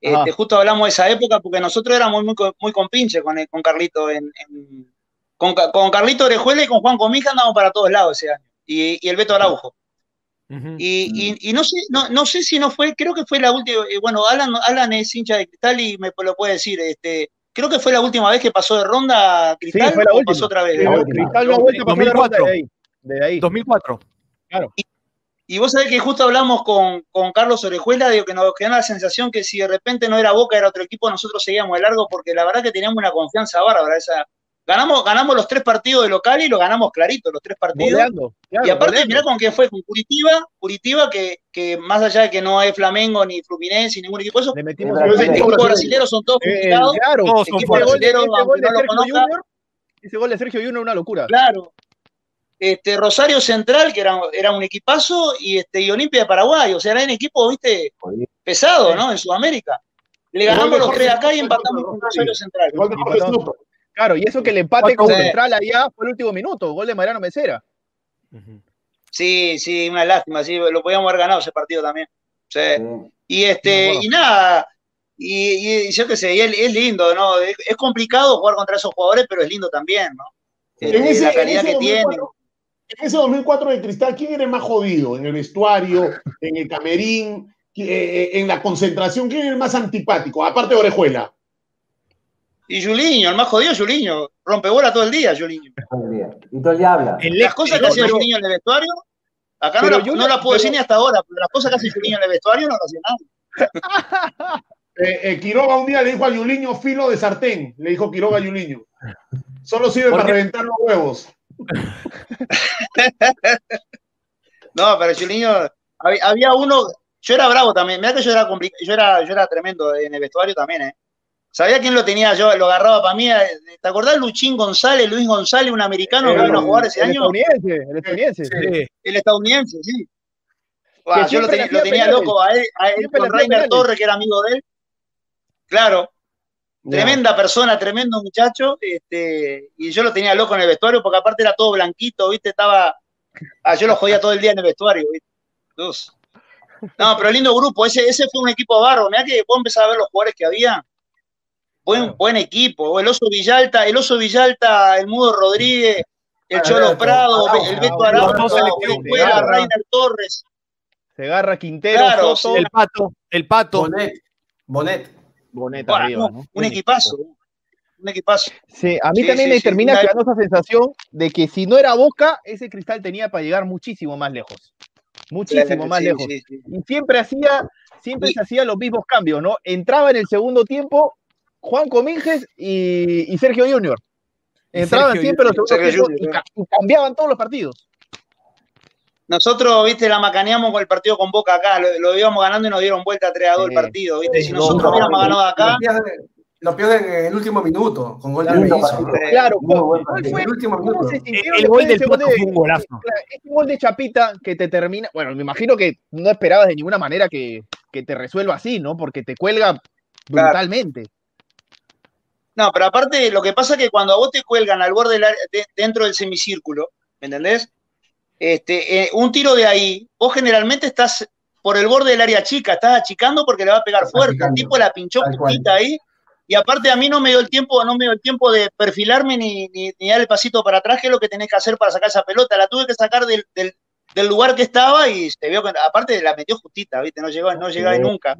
este, justo hablamos de esa época porque nosotros éramos muy, muy compinches con, con Carlito. En, con, con, Carlito Orejuela y con Juan Comija andamos para todos lados ese año. Y, el Beto Araujo. y, no, sé, no, no, sé si no fue, creo que fue la última, eh, bueno, Alan, Alan es hincha de Cristal y me lo puede decir, este, creo que fue la última vez que pasó de ronda Cristal fue la o pasó otra vez. Cristal no vuelta 2004. De ahí, de ahí. 2004. Claro. Y vos sabés que justo hablamos con, Carlos Orejuela, digo que nos quedó la sensación que si de repente no era Boca, era otro equipo, nosotros seguíamos de largo, porque la verdad que teníamos una confianza bárbara. Esa, ganamos, ganamos los tres partidos de local y lo ganamos clarito, los tres partidos. y aparte, mirá con quién fue, con Curitiba, Curitiba que, que, más allá de que no hay Flamengo, ni Fluminense, ni ningún equipo eso, los equipos brasileños son todos eh, claro, todos son brasileños, Ese gol de Sergio Junior es una locura. Claro, este, Rosario Central, que era, era un equipazo, y, este, y Olimpia de Paraguay, o sea, eran equipos, viste, pesado, ¿no? En Sudamérica. Le ganamos los tres acá y empatamos con Rosario Central. Claro, y eso que el empate con Central allá fue el último minuto, gol de Mariano Mesera. Sí, sí, una lástima, sí, lo podíamos haber ganado ese partido también. Sí. Y este, y nada, y, yo qué sé, es, lindo, ¿no? Es, complicado jugar contra esos jugadores, pero es lindo también, ¿no? En ese, la calidad que tienen en ese 2004 de Cristal, ¿quién era más jodido? ¿En el vestuario, en el camerín, eh, eh, en la concentración? ¿Quién era el más antipático? Aparte de Orejuela. Y Juliño, el más jodido es Juliño. Rompe bola todo el día, Juliño. Y todo el día habla. Las cosas que hacía Juliño en el vestuario, acá no, la, no puedo decir ni hasta ahora, pero las cosas que hace Juliño en el vestuario no lo hace nada. Eh, eh, Quiroga un día le dijo a Yuliño filo de sartén, le dijo Quiroga a Yuliño. Solo sirve para reventar los huevos. No, pero Yuliño, había, uno, yo era bravo también, mira que yo era, yo era, yo era tremendo en el vestuario también, ¿eh? ¿Sabía quién lo tenía? Yo lo agarraba para mí. Eh, ¿Te acordás Luchín González, Luis González, un americano que vino a jugar ese año? El estadounidense, el estadounidense. Sí. El estadounidense, sí. yo lo, tenía loco a él, a él con Rainer Torres, que era amigo de él. Claro. Tremenda persona, tremendo muchacho. Este, y yo lo tenía loco en el vestuario porque aparte era todo blanquito, ¿viste? Estaba. Ah, yo lo jodía todo el día en el vestuario, ¿viste? No, pero lindo grupo. Ese, ese fue un equipo barro. Mirá que vos empezar a ver los jugadores que había buen, buen equipo. El Oso Villalta, el Oso Villalta, el Mudo Rodríguez, el Cholo Prado, el Beto Araujo, el Rainer Torres. Se agarra Quintero, el Pato, el Pato. Bonet. Bonet. Bonet arriba, Un equipazo. Un equipazo. Sí, a mí también me termina quedando esa sensación de que si no era Boca, ese cristal tenía para llegar muchísimo más lejos. Muchísimo más lejos. Y siempre hacía, siempre se hacía los mismos cambios, ¿no? Entraba en el segundo tiempo Juan Cominges y, Sergio Junior. Entraban siempre los segundos y, cambiaban todos los partidos. Nosotros, viste, la macaneamos con el partido con Boca acá, lo, íbamos ganando y nos dieron vuelta 3 a 2 el partido, viste. Si nosotros hubiéramos ganado acá. Lo pierden en el último minuto, con gol de Claro, ¿cuál fue el último minuto? El, gol del Pato fue un golazo. Este gol de Chapita que te termina, bueno, me imagino que no esperabas de ninguna manera que, que te resuelva así, ¿no? Porque te cuelga brutalmente. No, pero aparte, lo que pasa es que cuando a vos te cuelgan al borde del dentro del semicírculo, ¿me entendés? Este, eh, un tiro de ahí, vos generalmente estás por el borde del área chica, estás achicando porque le va a pegar fuerte. El tipo la pinchó justita ahí. Y aparte a mí no me dio el tiempo, no me dio el tiempo de perfilarme ni, ni, dar el pasito para atrás, que es lo que tenés que hacer para sacar esa pelota. La tuve que sacar del, lugar que estaba y se vio que, aparte la metió justita, ¿viste? No llegó, no llegaba nunca.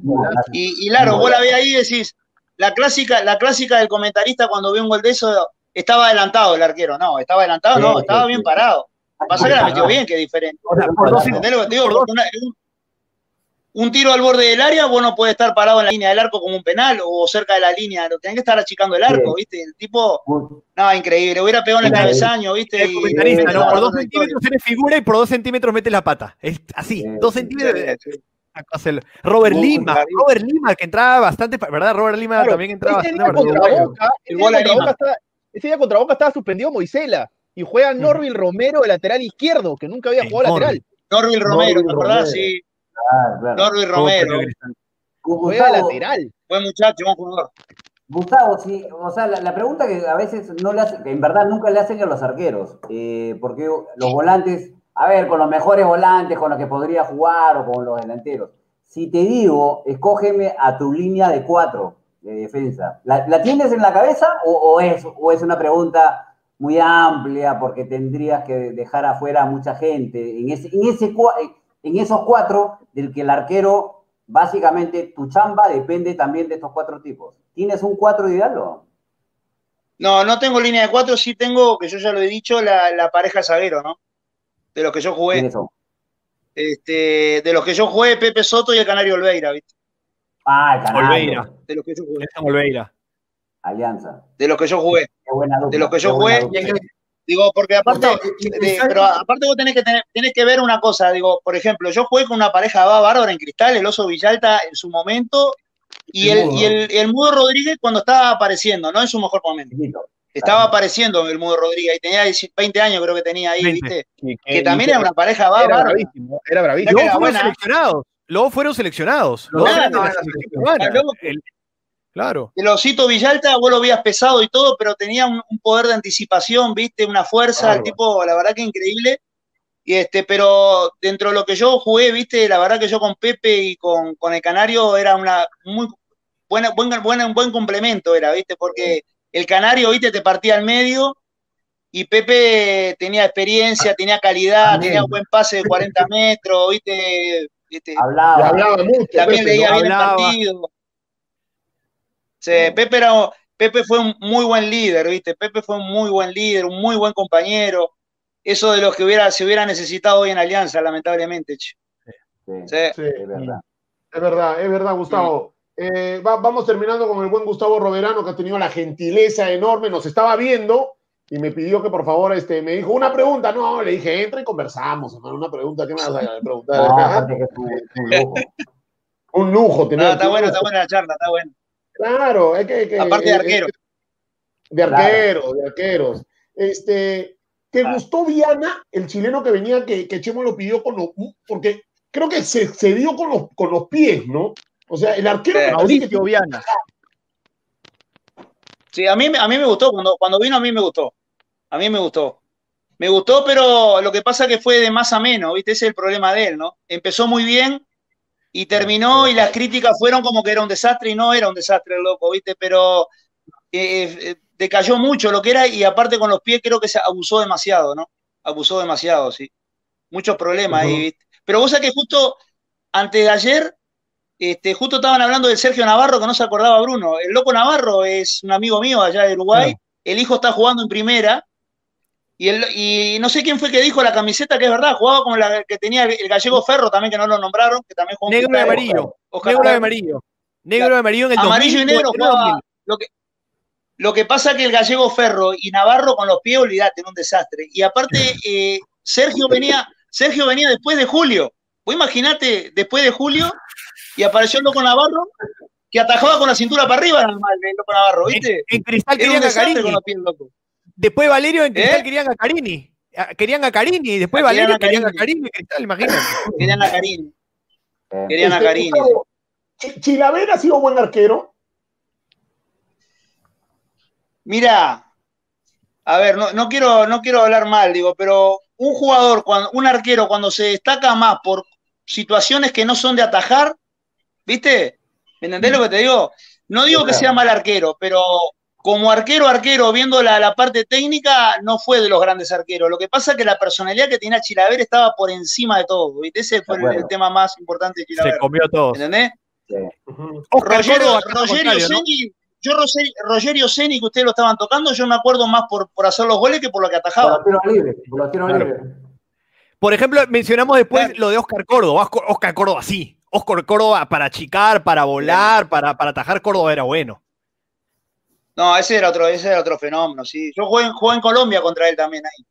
Y, y claro, vos la ves ahí y decís, la clásica, la clásica del comentarista cuando ve un gol de eso, estaba adelantado el arquero. No, estaba adelantado, no, estaba bien parado. Pasa que la metió bien, que es diferente. un, tiro al borde del área, vos no puedes estar parado en la línea del arco como un penal o cerca de la línea, tenés que estar achicando el arco, ¿viste? El tipo, no, increíble, hubiera pegado en el cabezaño, ¿viste? El comentarista, ¿no? Por dos centímetros eres figura y por dos centímetros metes la pata. Es así, dos centímetros. Robert Lima, Robert Lima, que entraba bastante, ¿verdad? Robert Lima también entraba ese bastante. Día contra Boca, ese, día contra Boca estaba suspendido Moisela y juega Norville Romero de lateral izquierdo, que nunca había jugado lateral. Norville Romero, ¿te acordás? Sí. Norville Romero. Juega lateral. Buen muchacho, buen jugador. Gustavo, sí, o sea, la, pregunta que a veces no le hacen, que en verdad nunca le hacen a los arqueros, eh, porque los volantes a ver, con los mejores volantes, con los que podría jugar o con los delanteros. Si te digo, escógeme a tu línea de cuatro de defensa, ¿la, tienes en la cabeza o, es, o es una pregunta muy amplia porque tendrías que dejar afuera a mucha gente? En, ese, en, ese, en esos cuatro, del que el arquero, básicamente tu chamba depende también de estos cuatro tipos. ¿Tienes un cuatro ideal o? No, no tengo línea de cuatro, sí tengo, que yo ya lo he dicho, la, la pareja zaguero, ¿no? de los que yo jugué. Este, de los que yo jugué, Pepe Soto y el Canario Olveira, ¿viste? Ah, el Canario. Olveira. De los que yo jugué. Olveira. Alianza. De los que yo jugué. de los que yo jugué. Digo, porque aparte, pero aparte vos tenés que tener, tenés que ver una cosa, digo, por ejemplo, yo jugué con una pareja bárbara en cristal, el oso Villalta en su momento, y el, y el, el Mudo Rodríguez cuando estaba apareciendo, no en su mejor momento. Estaba apareciendo el Mudo Rodríguez y tenía 20 años, creo que tenía ahí, ¿viste? Que, también era una pareja bárbara. Era bravísimo, era bravísimo. Luego fueron seleccionados. Luego fueron seleccionados. Claro. El osito Villalta, vos lo habías pesado y todo, pero tenía un, poder de anticipación, ¿viste? Una fuerza, el tipo, la verdad que increíble. Y este, pero dentro de lo que yo jugué, viste, la verdad que yo con Pepe y con, con el Canario era una muy buena, buena, buena, un buen complemento, era, viste, porque el Canario, viste, te partía al medio y Pepe tenía experiencia, tenía calidad, tenía un buen pase de 40 metros, viste. hablaba. mucho. También leía bien el partido. Pepe, era, Pepe fue un muy buen líder, viste. Pepe fue un muy buen líder, un muy buen compañero. Eso de los que hubiera, se hubiera necesitado hoy en Alianza, lamentablemente. Sí, es verdad. Es verdad, es verdad, Gustavo. eh, vamos terminando con el buen Gustavo Roberano, que ha tenido la gentileza enorme, nos estaba viendo y me pidió que por favor, este, me dijo una pregunta. No, le dije, entra y conversamos, hermano. Una pregunta, ¿qué me vas a preguntar? un, lujo. un lujo. Tener está bueno, está buena la charla, está bueno. Claro, es que. Aparte de arqueros. De arqueros, de arqueros. Este, ¿te gustó Viana, el chileno que venía, que, que Chemo lo pidió con los. Porque creo que se, se dio con los, con los pies, ¿no? O sea, el arquero. Mauricio Viana. Sí, a mí, a mí me gustó. Cuando, cuando vino, a mí me gustó. A mí me gustó. Me gustó, pero lo que pasa es que fue de más a menos, ¿viste? Ese es el problema de él, ¿no? Empezó muy bien y terminó y las críticas fueron como que era un desastre y no era un desastre el loco, ¿viste? Pero eh, eh, decayó mucho lo que era y aparte con los pies creo que se abusó demasiado, ¿no? Abusó demasiado, sí. Muchos problemas ahí, ¿viste? Pero vos sabés que justo antes de ayer este, justo estaban hablando de Sergio Navarro, que no se acordaba Bruno. El loco Navarro es un amigo mío allá de Uruguay. El hijo está jugando en primera. Y, el, y no sé quién fue que dijo la camiseta, que es verdad, jugaba como la que tenía el, gallego Ferro también, que no lo nombraron, que también jugó Negro y amarillo. negro y amarillo. Negro y amarillo en el Amarillo y negro jugaba. Lo que, lo que pasa es que el gallego Ferro y Navarro con los pies, olvidate, en un desastre. Y aparte, eh, Sergio, venía, Sergio venía después de Julio. Vos imaginate, después de Julio, y apareció el Loco Navarro que atajaba con la cintura para arriba el Loco Navarro, ¿viste? En, Cristal querían a Carini. Después Valerio en Cristal ¿Eh? querían a Carini. Querían a Carini y después Valerio querían a Carini en Cristal, imagínate. Querían a Carini. Querían a Carini. ¿Chilaver ha sido buen arquero? Mira, a ver, no, no, quiero, no quiero hablar mal, digo, pero un jugador, cuando, un arquero, cuando se destaca más por situaciones que no son de atajar, ¿Viste? ¿Me entendés lo que te digo? No digo que sea mal arquero, pero como arquero, arquero, viendo la, parte técnica, no fue de los grandes arqueros. Lo que pasa es que la personalidad que tenía Chilaver estaba por encima de todo. ¿viste? Ese fue el, tema más importante de Chilaver. Se comió todo. ¿Entendés? Sí. Rogerio, Rogerio Seni, yo Rogerio Seni, que ustedes lo estaban tocando, yo me acuerdo más por, por hacer los goles que por lo que atajaba. Por, por ejemplo, mencionamos después lo de Oscar Córdoba. Oscar Córdoba, sí. Oscar Córdoba para achicar, para volar, para, para atajar Córdoba era bueno. No, ese era otro, ese era otro fenómeno, sí. Yo jugué, en Colombia contra él también ahí.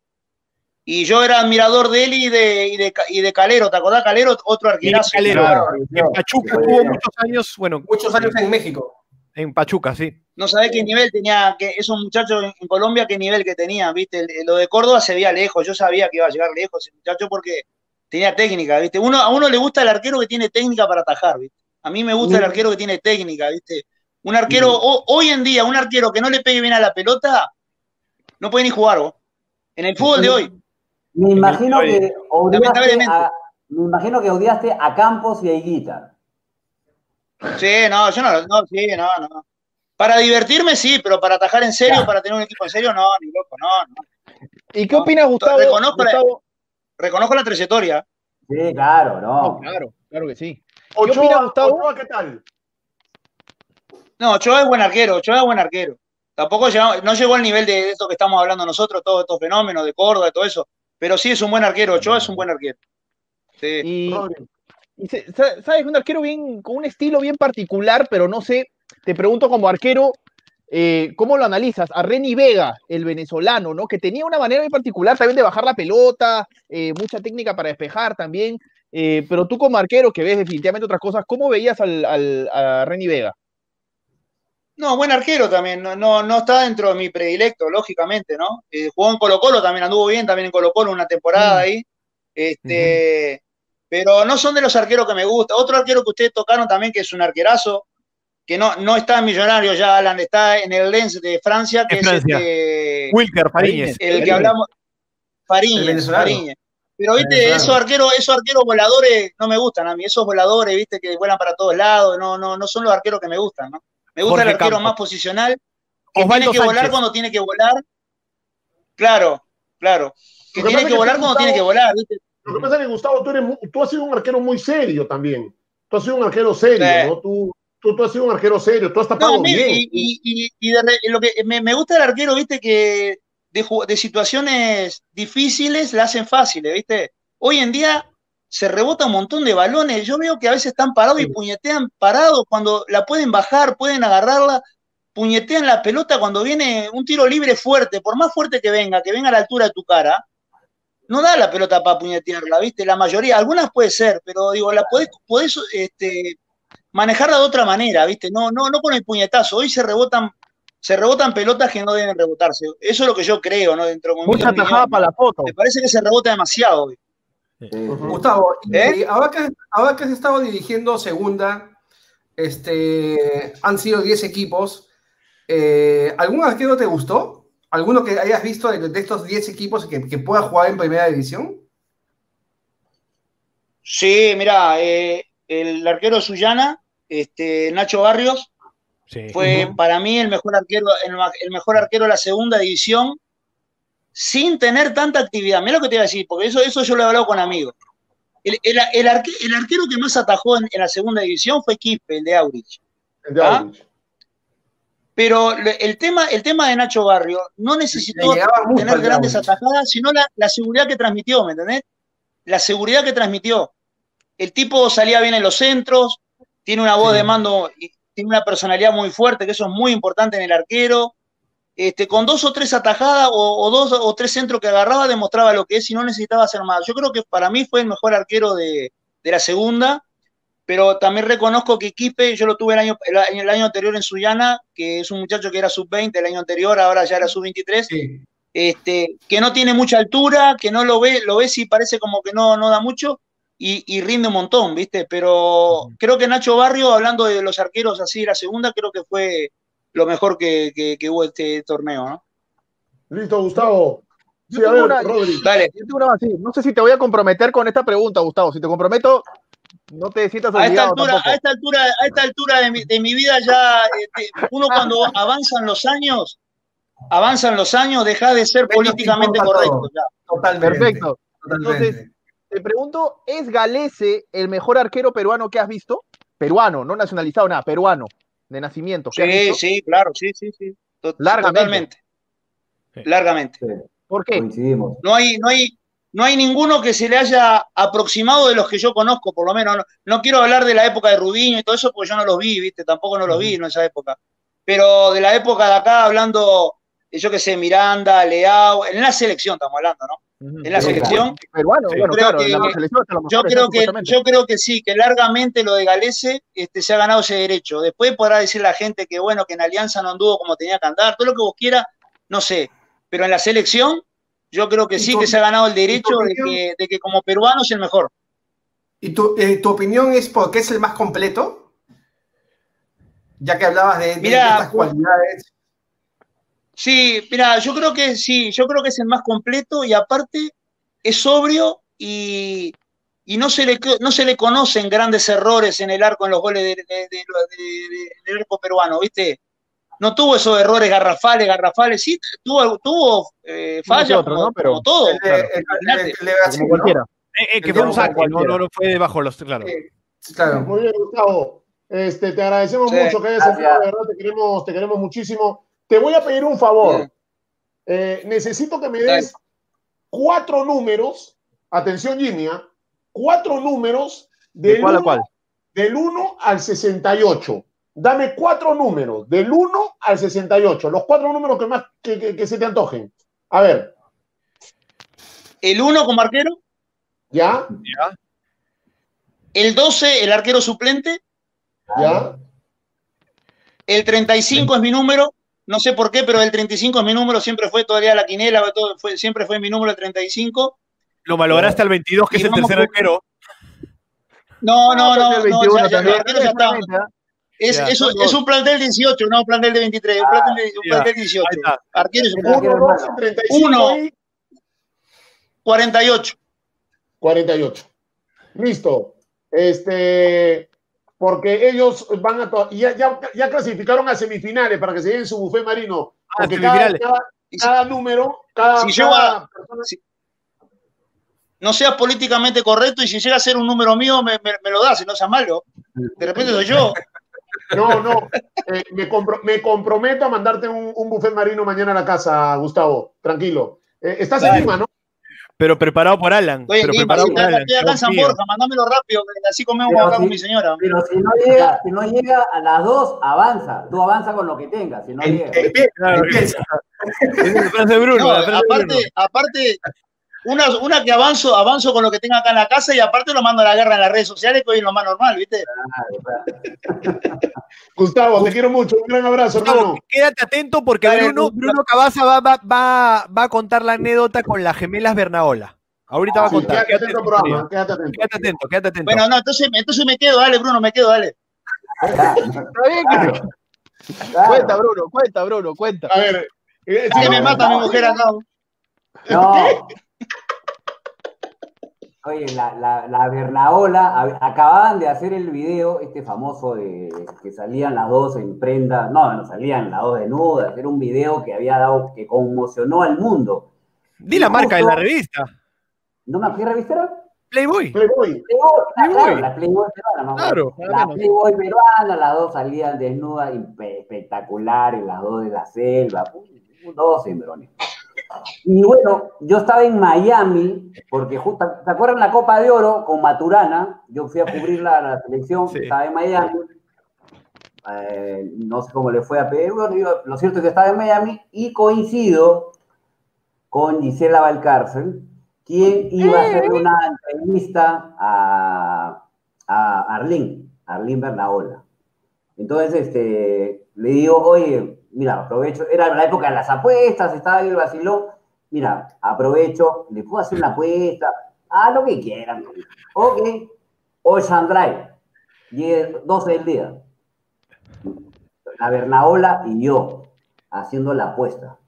Y yo era admirador de él y de, y de, Calero, ¿te acordás? Calero, otro arquerazo. Calero, en Pachuca tuvo muchos años, bueno. Muchos años en México. En Pachuca, sí. No sabés qué nivel tenía, que esos muchachos en Colombia, qué nivel que tenían, ¿viste? Lo de Córdoba se veía lejos, yo sabía que iba a llegar lejos ese muchacho porque tenía técnica, ¿viste? Uno, a uno le gusta el arquero que tiene técnica para atajar, ¿viste? A mí me gusta el arquero que tiene técnica, ¿viste? Un arquero, hoy en día, un arquero que no le pegue bien a la pelota, no puede ni jugar, ¿vos? En el fútbol de hoy. Me imagino que odiaste a, me imagino que odiaste a Campos y a Higuita. Sí, no, yo no, no, sí, no, no. Para divertirme sí, pero para atajar en serio, para tener un equipo en serio, no, ni loco, no, no. ¿Y qué opinas, Gustavo? Gustavo? reconozco la trayectoria. Sí, claro, no. claro, claro que sí. Ochoa, Gustavo? ¿qué tal? No, Ochoa es buen arquero, Ochoa es buen arquero. Tampoco llegó, no llegó al nivel de esto que estamos hablando nosotros, todos estos fenómenos de Córdoba y todo eso, pero sí es un buen arquero, Ochoa es un buen arquero. Sí. Y, sabes, un arquero bien, con un estilo bien particular, pero no sé, te pregunto como arquero, eh, ¿cómo lo analizas? A Reni Vega, el venezolano, ¿no? Que tenía una manera muy particular también de bajar la pelota, eh, mucha técnica para despejar también. Eh, pero tú como arquero, que ves definitivamente otras cosas, ¿cómo veías al, a Reni Vega? No, buen arquero también, no, no, está dentro de mi predilecto, lógicamente, ¿no? jugó en Colo Colo, también anduvo bien, también en Colo Colo una temporada mm. ahí. Este, Pero no son de los arqueros que me gusta. Otro arquero que ustedes tocaron también, que es un arquerazo, que no, no está en Millonario ya, Alan, está en el Lens de Francia, que es este, Wilker Fariñez. El que hablamos. Fariñez, Fariñez. Pero viste, esos arqueros, esos arqueros voladores no me gustan a mí, esos voladores, viste, que vuelan para todos lados, no, no, no son los arqueros que me gustan, ¿no? Me gusta el arquero más posicional, que tiene que volar cuando tiene que volar. Claro, claro. Que tiene que, volar cuando tiene que volar, ¿viste? Lo que pasa es que, Gustavo, tú, eres, tú has sido un arquero muy serio también. Tú has sido un arquero serio, ¿no? Tú, tú, has sido un arquero serio, tú has tapado bien. Y, lo que me, gusta del arquero, viste, que de, de situaciones difíciles la hacen fáciles, viste. Hoy en día se rebota un montón de balones. Yo veo que a veces están parados y puñetean parados cuando la pueden bajar, pueden agarrarla, puñetean la pelota cuando viene un tiro libre fuerte, por más fuerte que venga, que venga a la altura de tu cara, no da la pelota para puñetearla, ¿viste? La mayoría, algunas puede ser, pero digo, la podés, podés este, manejarla de otra manera, ¿viste? No, no, no con el puñetazo. Hoy se rebotan, se rebotan pelotas que no deben rebotarse. Eso es lo que yo creo, ¿no? Dentro de Mucha tajada para la foto. Me parece que se rebota demasiado hoy. Gustavo, ¿Eh? ahora, que, ahora que has estado dirigiendo segunda, este, han sido 10 equipos. Eh, ¿Algún arquero te gustó? ¿Alguno que hayas visto de, estos 10 equipos que, que, pueda jugar en primera división? Sí, mira, eh, el arquero de Sullana, este, Nacho Barrios, fue para mí el mejor arquero, el mejor arquero de la segunda división sin tener tanta actividad. Mira lo que te iba a decir, porque eso, eso yo lo he hablado con amigos. El, arquero que más atajó en, la segunda división fue Quispe, el de Aurich. ¿Ah? Pero el tema, el tema de Nacho Barrio no necesitó tener grandes atajadas, sino la, seguridad que transmitió, ¿me entendés? La seguridad que transmitió. El tipo salía bien en los centros, tiene una voz de mando, tiene una personalidad muy fuerte, que eso es muy importante en el arquero. Este, con dos o tres atajadas o, dos o tres centros que agarraba, demostraba lo que es y no necesitaba hacer más. Yo creo que para mí fue el mejor arquero de, la segunda, pero también reconozco que Quipe, yo lo tuve el año, el, año anterior en Suyana, que es un muchacho que era sub-20 el año anterior, ahora ya era sub-23, este, que no tiene mucha altura, que no lo ve, lo ve si parece como que no, no da mucho, y, rinde un montón, ¿viste? Pero creo que Nacho Barrio, hablando de los arqueros así de la segunda, creo que fue lo mejor que, que, hubo este torneo, ¿no? Listo, Gustavo. Sí, a ver, Rodri. Dale. No sé si te voy a comprometer con esta pregunta, Gustavo. Si te comprometo, no te sientas a esta altura, a esta altura, a esta altura de mi, de mi vida ya, este, uno cuando avanzan los años, avanzan los años, deja de ser políticamente correcto. Totalmente. Perfecto. Entonces, te pregunto, ¿es Galese el mejor arquero peruano que has visto? Peruano, no nacionalizado, nada, peruano de nacimiento. Sí, sí, claro, sí, sí, sí. Largamente. Largamente. ¿Por qué? No hay, no hay, no hay ninguno que se le haya aproximado de los que yo conozco, por lo menos. No, quiero hablar de la época de Rubiño y todo eso, porque yo no los vi, ¿viste? Tampoco no los vi en esa época. Pero de la época de acá, hablando, yo qué sé, Miranda, Leao, en la selección estamos hablando, ¿no? en la selección. yo creo que, yo creo que sí, que largamente lo de Galese este, se ha ganado ese derecho. Después podrá decir la gente que bueno, que en Alianza no anduvo como tenía que andar, todo lo que vos quieras, no sé. Pero en la selección, yo creo que sí que se ha ganado el derecho de que, como peruano es el mejor. ¿Y tu, eh, tu opinión es porque es el más completo? Ya que hablabas de, de estas cualidades. Sí, mira, yo creo que sí, yo creo que es el más completo y aparte es sobrio y, no, se le, no se le conocen grandes errores en el arco, en los goles del de, arco peruano, ¿viste? No tuvo esos errores garrafales, garrafales, sí, tuvo, tuvo eh, fallas como, Pero, todo. como cualquiera. Eh, eh, que fue un saque, no, no, fue debajo los. Claro. claro. Muy bien, Gustavo. Este, te agradecemos mucho que hayas enviado, de verdad, te queremos, te queremos muchísimo. Te voy a pedir un favor. Eh, necesito que me des cuatro números. Atención, Jimmy, ¿ah? cuatro números del, cuál 1, del 1 al 68. Dame cuatro números, del 1 al 68. Los cuatro números que más que, se te antojen. A ver. El 1 como arquero. ¿Ya? ¿Ya? El 12, el arquero suplente. ¿Ya? El 35 es mi número no sé por qué, pero el 35 es mi número, siempre fue todavía la quinela, fue, siempre fue mi número el 35. Lo malograste al 22, que es el tercer arquero. No, no, no, no, ya, Es, es, un, es, un plantel 18, no un plantel de 23, un plantel, de, un plantel 18. Arqueros 1, 48. 48. Listo. Este, porque ellos van a ya, ya, ya, clasificaron a semifinales para que se lleven su buffet marino. Ah, porque cada, cada, número, cada, si persona... no sea políticamente correcto y si llega a ser un número mío me, me, lo das, si no sea malo. De repente soy yo. No, no, eh, me, me, comprometo a mandarte un, un, buffet marino mañana a la casa, Gustavo, tranquilo. Eh, estás en Lima, ¿no? Pero preparado por Alan. Oye, pero preparado por Alan. acá en San. Borja, mándamelo rápido, que así comemos Pero acá si- con mi señora. Pero si no llega, si no llega a las dos, avanza. Tú avanza con lo que tengas. Si no llega. Empie- Claro, empieza. Esa es la frase de Bruno. No, la frase de Bruno. aparte, aparte, una, una que avanzo, avanzo con lo que tenga acá en la casa y aparte lo mando a la guerra en las redes sociales, que hoy es lo más normal, ¿viste? Gustavo, te quiero mucho. Un gran abrazo, Gustavo, hermano. quédate atento porque Dale, Bruno. Bruno Cabaza va, va, va, va a contar la anécdota con las gemelas Bernaola. Ahorita va a Sí, contar. quédate atento al programa, quédate atento. Quédate atento, quédate atento. Bueno, no, entonces, entonces me quedo, dale, Bruno, me quedo, dale. Está bien, Claro. Claro. Cuenta, Bruno, cuenta, Bruno, cuenta. A ver. eh, Que sí, me mata mi mujer acá. No. Oye, la, la, la Bernaola, a- acababan de hacer el video, este famoso de que salían las dos en prenda, no, no salían las dos desnudas, era un video que había dado, que conmocionó al mundo. Di la marca de la revista. ¿No me acuerdo qué revista era? Playboy. Playboy. Playboy, la Playboy peruana, ¿no? Claro, La Playboy peruana, las dos salían desnudas, espectaculares, las dos de la selva, dos hembrones. Y bueno, yo estaba en Miami, porque justo, ¿te acuerdan la Copa de Oro con Maturana? Yo fui a cubrir la, la selección, Sí. estaba en Miami. Eh, no sé cómo le fue a Perú, lo cierto es que estaba en Miami y coincido con Gisela Valcárcel, quien iba a hacer una entrevista a, a Arlín, Arlín Bernaola. Entonces, este, le digo, oye, mira, aprovecho, era la época de las apuestas, estaba ahí el vacilón, mira, aprovecho, le puedo hacer una apuesta, a lo que quieran. Ok, Ocean Drive, 10, 12 del día. La Bernaola y yo, haciendo la apuesta.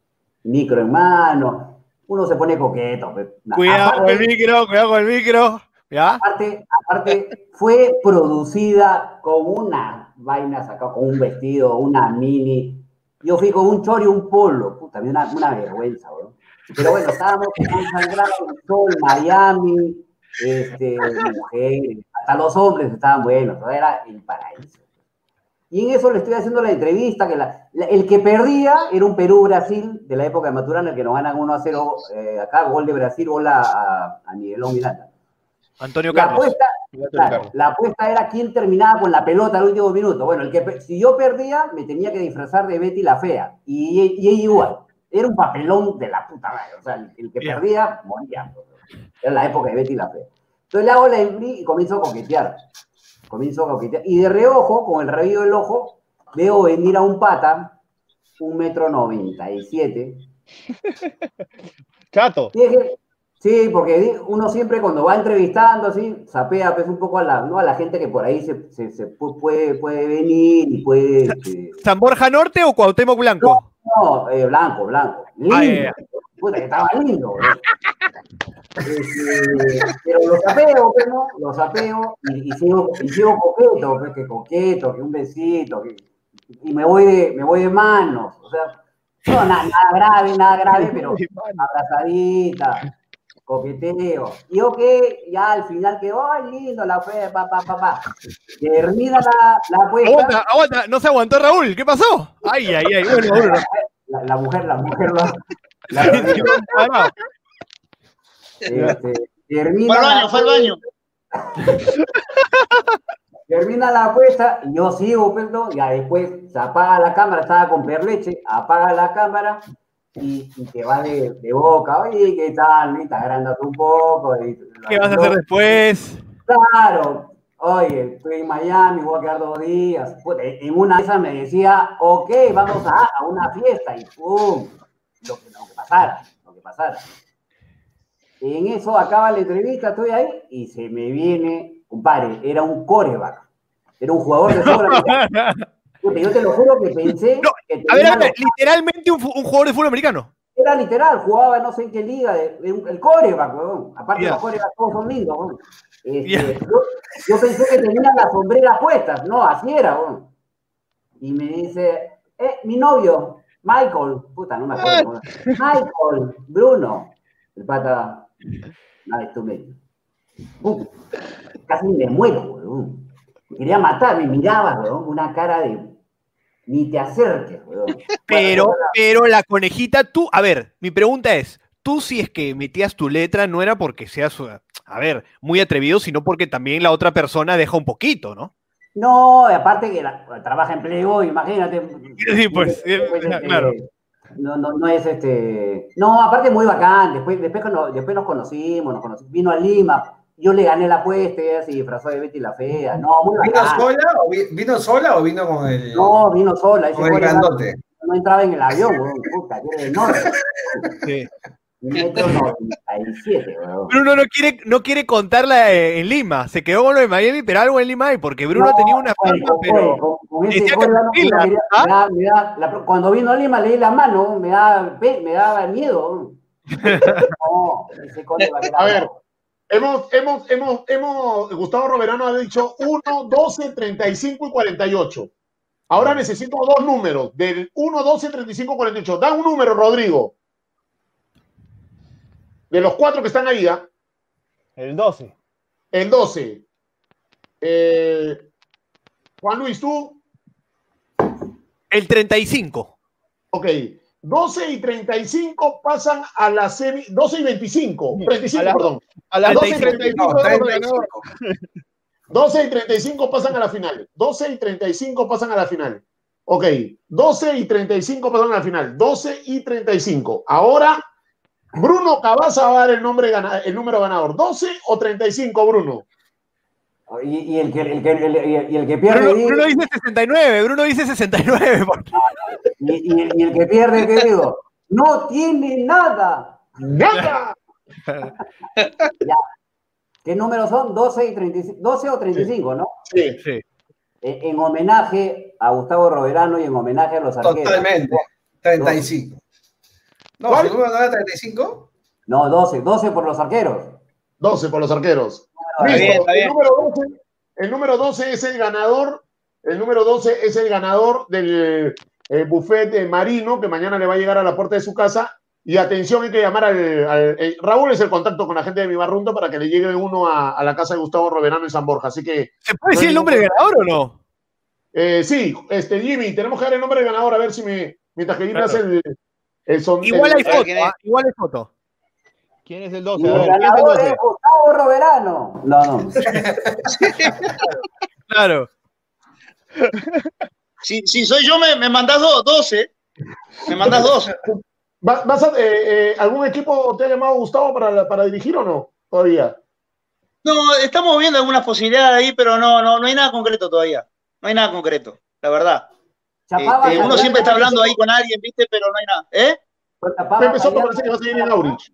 Micro en mano, uno se pone coqueto. Cuidado con el micro, cuidado con el micro. ¿Ya? Aparte, aparte, fue producida con una vaina sacada, con un vestido, una mini. Yo fui con un chor y un polo. Puta, una, una vergüenza, weón. Pero bueno, estábamos con el sol, Miami, este, mujeres, hasta los hombres estaban buenos, ¿no? era el paraíso. Y en eso le estoy haciendo la entrevista, que la- la- el que perdía era un Perú-Brasil de la época de Maturana, el que nos ganan 1 a 0 eh, acá, gol de Brasil, gol a, a, a Miguelón Miranda. Antonio La Carlos. apuesta, claro, la apuesta era quién terminaba con la pelota al último minuto. Bueno, el que, si yo perdía, me tenía que disfrazar de Betty la Fea. Y, y ella igual. Era un papelón de la puta madre. O sea, el, el que Bien. perdía, moría. Era la época de Betty la Fea. Entonces le hago la embri y comienzo a coquetear. Comienzo a coquetear. Y de reojo, con el rabillo del ojo, veo venir a un pata, un metro noventa y siete, Chato. Es que- sí, porque uno siempre cuando va entrevistando así, sapea pues, un poco a la, ¿no? a la gente que por ahí se, se- se pu- puede, puede venir y puede... este, ¿San Borja Norte o Cuauhtémoc Blanco? no, eh, blanco, blanco. Lindo. Ah, ya. Puta, que estaba lindo. Este, pero lo sapeo, pues, ¿no? Lo sapeo y, y sigo, y sigo coqueto, pues, que coqueto, que un besito, que- y me voy de, me voy de manos. O sea, no, na- nada grave, nada grave, pero abrazadita, coqueteo. Y ok, ya al final quedó, ay, lindo, la fe, pa, pa, pa, pa. Termina la, la apuesta. Aguanta, aguanta, no se aguantó Raúl, ¿qué pasó? Ay, ay, ay, bueno, Bruno. La, la mujer, la mujer lo la- Parado. este, termina, Fue al la, baño, fue al baño. termina la apuesta y yo sigo, pues, ¿no? ya después se apaga la cámara, estaba con perleche, apaga la cámara y, y te va de, de boca, oye, ¿qué tal? Está agrandando un poco. y- ¿Qué vas a hacer después? Claro, oye, estoy en Miami, voy a quedar dos días. En una de esas me decía, ok, vamos a, a una fiesta y ¡pum! Lo que, lo que pasara, lo que pasara. En eso acaba la entrevista, estoy ahí y se me viene, compadre, era un coreback, era un jugador de. Puta, Yo te lo juro que pensé No, que A ver, a ver, literalmente un, jugador de fútbol americano. era literal, jugaba no sé en qué liga, de- de un- el coreback, weón. Aparte Ya. los corebacks todos son lindos, weón. Este, yo, yo pensé que tenía las sombreras puestas, no, así era, weón. Y me dice, eh, mi novio, Michael, puta, no me acuerdo. Michael, Bruno, el pata, you. Puta, casi me muero, weón. Me Quería matar, me miraba, weón, una cara de, ni te acerques, weón. Pero, Bueno, pero la conejita, tú, a ver, mi pregunta es, tú si es que metías tu letra no era porque seas, a ver, muy atrevido, sino porque también la otra persona deja un poquito, ¿no? No, aparte que la- trabaja en Playboy, imagínate. Sí, pues, eh, este, claro. No, no, no es este. No, aparte muy bacán. Después, después, después nos conocimos, nos conocimos. Vino a Lima. Yo le gané la apuesta, ella se disfrazó de Betty la Fea. No, muy ¿Vino bacán. sola, o vi- ¿Vino sola o vino con el, No, vino sola. Ese con el grandote? no entraba en el avión, weón. Puta, yo era enorme. Sí. Un metro noventa y siete, weón. Bruno no quiere, no quiere contarla eh, en Lima. Se quedó con lo de Miami, pero algo en Lima hay, porque Bruno No, tenía una fama, pero. cuando vino a Lima le di la mano, me da, pe- me daba miedo. No, ese Vaquera A ver. Hemos, hemos, hemos, hemos, Gustavo Roverano ha dicho 1, 12, 35 y 48. Ahora necesito dos números, del 1, 12, 35, 48. Da un número, Rodrigo. De los cuatro que están ahí, ¿ah? El 12. el 12. Eh, Juan Luis, tú, El 35. ok. 12 y 35 pasan a la semi, 12 y 25, 35, A la- perdón. A las 12 y 35 35 No, de 35. 12 y 35 pasan a la final. 12 y 35 pasan a la final. Ok, 12 y 35 pasan a la final. 12 y 35. Ahora, Bruno Cabaza va a dar el, nombre el número ganador. ¿12 o 35, Bruno? Y, y el que, el que, el- y el- que pierde, Bruno, Bruno dice 69, Bruno dice 69. Y, y- y el que pierde, ¿qué digo? No tiene nada. ¡Nada! ¿Qué números son? 12 y 35, 12 o 35, ¿no? Sí. Sí. En, en homenaje a Gustavo Roverano y en homenaje a los arqueros. Totalmente. 35. No, ¿Cuál? ¿su número no era 35? No, 12, 12 por los arqueros. 12 por los arqueros. Está Listo. bien, está El, bien. número 12, el número 12 es el ganador. El número 12 es el ganador del eh, buffet eh, marino que mañana le va a llegar a la puerta de su casa. Y atención, hay que llamar al. al- eh, Raúl es el contacto con la gente de mi barrunto para que le llegue uno a, a la casa de Gustavo Roverano en San Borja. Así que, ¿Se puede decir el nombre del ganador o no? eh, sí, este, Jimmy, tenemos que dar el nombre del ganador a ver si me. Mientras que Jimmy Claro. hace el. el son- Igual el- hay foto, ¿quién es? ¿ah? igual hay foto. ¿Quién es el Y 12? A el ver, ¿quién es el ganador 12? es Gustavo Roverano. No, no. Claro. Si, si soy yo, me, me mandás dos, dos, ¿eh? Me mandás dos. ¿Va- vas a- eh, eh, ¿Algún equipo te ha llamado Gustavo para, para dirigir o no? Todavía. No, estamos viendo algunas posibilidades ahí, pero no, no, no hay nada concreto todavía. No hay nada concreto, la verdad. Chapaba Este, uno siempre está hablando ahí con alguien, ¿viste? Pero no hay nada. ¿Eh? Chapaba Pepe Soto parece que va a seguir en Aurich.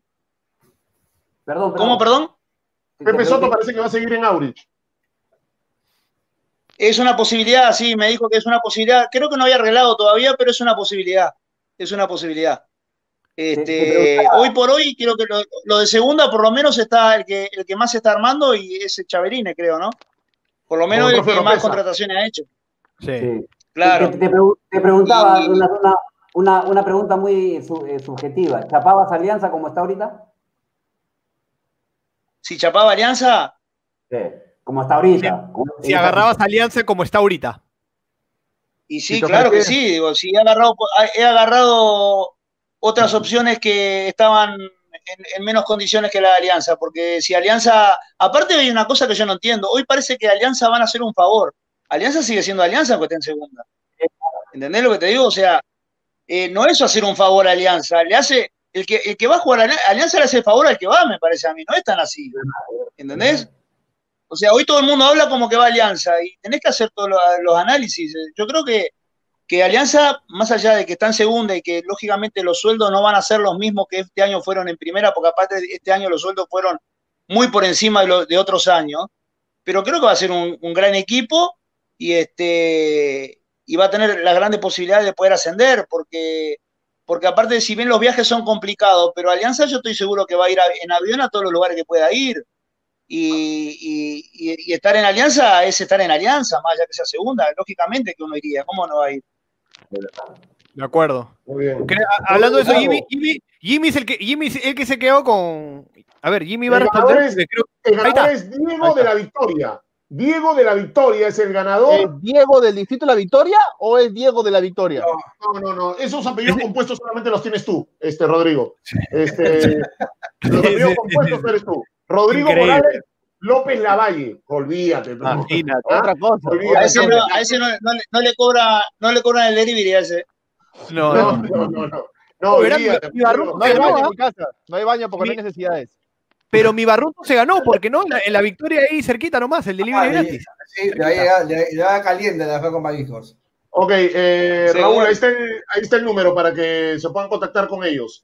Perdón, perdón. ¿Cómo, perdón? Pepe Soto parece que va a seguir en Aurich. Es una posibilidad, sí, me dijo que es una posibilidad. Creo que no había arreglado todavía, pero es una posibilidad. Es una posibilidad. te Este, hoy por hoy, creo que lo, lo de segunda, por lo menos, está el que, el que más se está armando y es el Chaverine, creo, ¿no? Por lo menos el que más contrataciones ha hecho. Sí. Sí. Claro. Te, te pregu- te preguntaba Y- una, una, una, una pregunta muy su- eh, subjetiva. ¿Chapabas Alianza como está ahorita? Si chapaba Alianza, Sí. Como está ahorita. Como- Si agarrabas alianza como está ahorita. Y sí, claro que sí. Digo, sí, he agarrado, he agarrado otras opciones que estaban en, en menos condiciones que la de Alianza, porque si Alianza, aparte hay una cosa que yo no entiendo, hoy parece que Alianza van a hacer un favor. Alianza sigue siendo Alianza aunque esté en segunda. ¿Entendés lo que te digo? O sea, eh, no es hacer un favor a Alianza, le hace, el que, el que va a jugar a Ali- Alianza le hace el favor al que va, me parece a mí, no es tan así. ¿Entendés? O sea, hoy todo el mundo habla como que va Alianza y tenés que hacer todos los, análisis. Yo creo que, que Alianza, más allá de que está en segunda y que lógicamente los sueldos no van a ser los mismos que este año fueron en primera, porque aparte este año los sueldos fueron muy por encima de, lo- otros años, pero creo que va a ser un, gran equipo y, este, y va a tener las grandes posibilidades de poder ascender, porque, porque aparte, si bien los viajes son complicados, pero Alianza yo estoy seguro que va a ir en avión a todos los lugares que pueda ir y, y- y- y estar en alianza es estar en alianza, más allá que sea segunda, lógicamente que uno iría, ¿cómo no va a ir? De acuerdo. Muy bien. Hablando de eso. Jimmy, Jimmy, Jimmy es el que, Jimmy es el que se quedó con. A ver, Jimmy va a El responder. ganador es- porque creo- El ganador es Diego de la Victoria. Diego de la Victoria es el ganador. ¿Es Diego del Distrito de la Victoria o es Diego de la Victoria? No, no, no. Esos apellidos compuestos solamente los tienes tú, este Rodrigo. Este, los apellidos compuestos eres tú. Rodrigo Increíble. Morales López Lavalle. Olvídate. Imagínate. ¿Ah? Otra cosa. Olvídate. A ese, no, a ese no, no le- no le cobra, no le cobran el delivery a ese. No, No, no. no, no, no. Olvídate. mi No hay baño ¿ah? en mi casa. No hay baño porque no hay necesidades. Pero mi Barruto se ganó, porque no, en la, en la victoria ahí cerquita nomás, el delivery Ah, gratis. Sí, le va a llegar- le- le va a caliente la fue con mariscos. Ok, eh. Raúl, ahí está, el, ahí está el número para que se puedan contactar con ellos,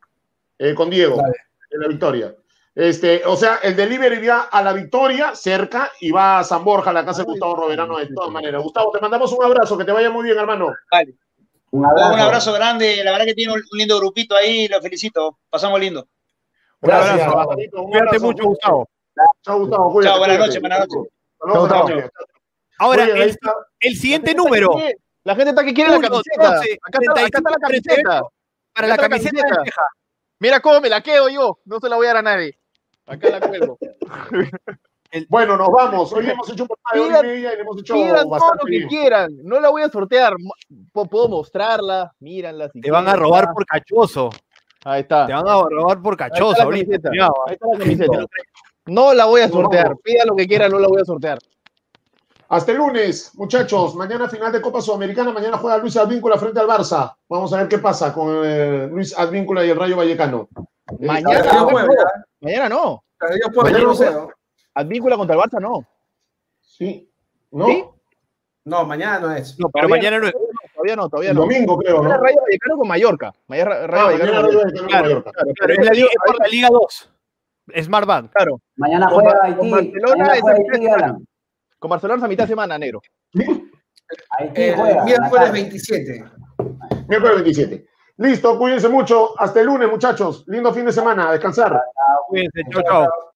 eh, con Diego, Dale. de la Victoria. Este, o sea, el delivery va a la Victoria, cerca, y va a San Borja, a la casa de Gustavo Roverano, de todas maneras. Gustavo, te mandamos un abrazo, que te vaya muy bien, hermano. Vale. Un Un abrazo. grande, la verdad que tiene un lindo grupito ahí, lo felicito. Pasamos lindo. Gracias, abrazo. Un Cuídate abrazo. mucho, Gustavo. Chao, Gustavo. Cuídate, Chao, buenas cuídate. noches, buenas noches. Saludos Chao, familia. Ahora, el, siguiente número La gente está que quiere la camiseta. acá, está, acá está la 35, camiseta. para la está la camiseta camiseta. Mira cómo me la quedo yo. No se la voy a dar a nadie. Acá la cuelgo. Bueno, nos vamos. Hoy hemos hecho un programa de hora y Pidan- media y le hemos hecho Pidan todo lo bastante que bien. quieran. No la voy a sortear. Puedo mostrarla. Míranla. Si Te van a robar por cachoso. Ahí está. Te van a robar por Ahí está cachoso la ahorita. camiseta. cuidado, Ahí está la camiseta. No la voy a sortear. Pidan lo que quieran, no la voy a sortear. Hasta el lunes, muchachos. Mañana final de Copa Sudamericana. Mañana juega Luis Advíncula frente al Barça. Vamos a ver qué pasa con eh, Luis Advíncula y el Rayo Vallecano. Eh, Mañana no. ¿eh? Mañana no. Mañana no 1-0. Advíncula contra el Barça no. Sí. ¿No? ¿Sí? No, mañana no es. No, pero mañana no es. Todavía no, todavía El no. domingo, creo, Mañana ¿no? Rayo Vallecano con Mallorca. Mañana Rayo Ah, Vallecano mañana con Mallorca. Claro, Mallorca. Claro, Claro, es, la liga, es por la Liga 2. Smart Bank. claro. Mañana juega Haití. Barcelona Mañana es juega Con Barcelona a mitad de semana, negro. Juega. miércoles Acá. 27. Miércoles 27. Listo, cuídense mucho. Hasta el lunes, muchachos. Lindo fin de semana. A descansar. Cuídense, chao, chao.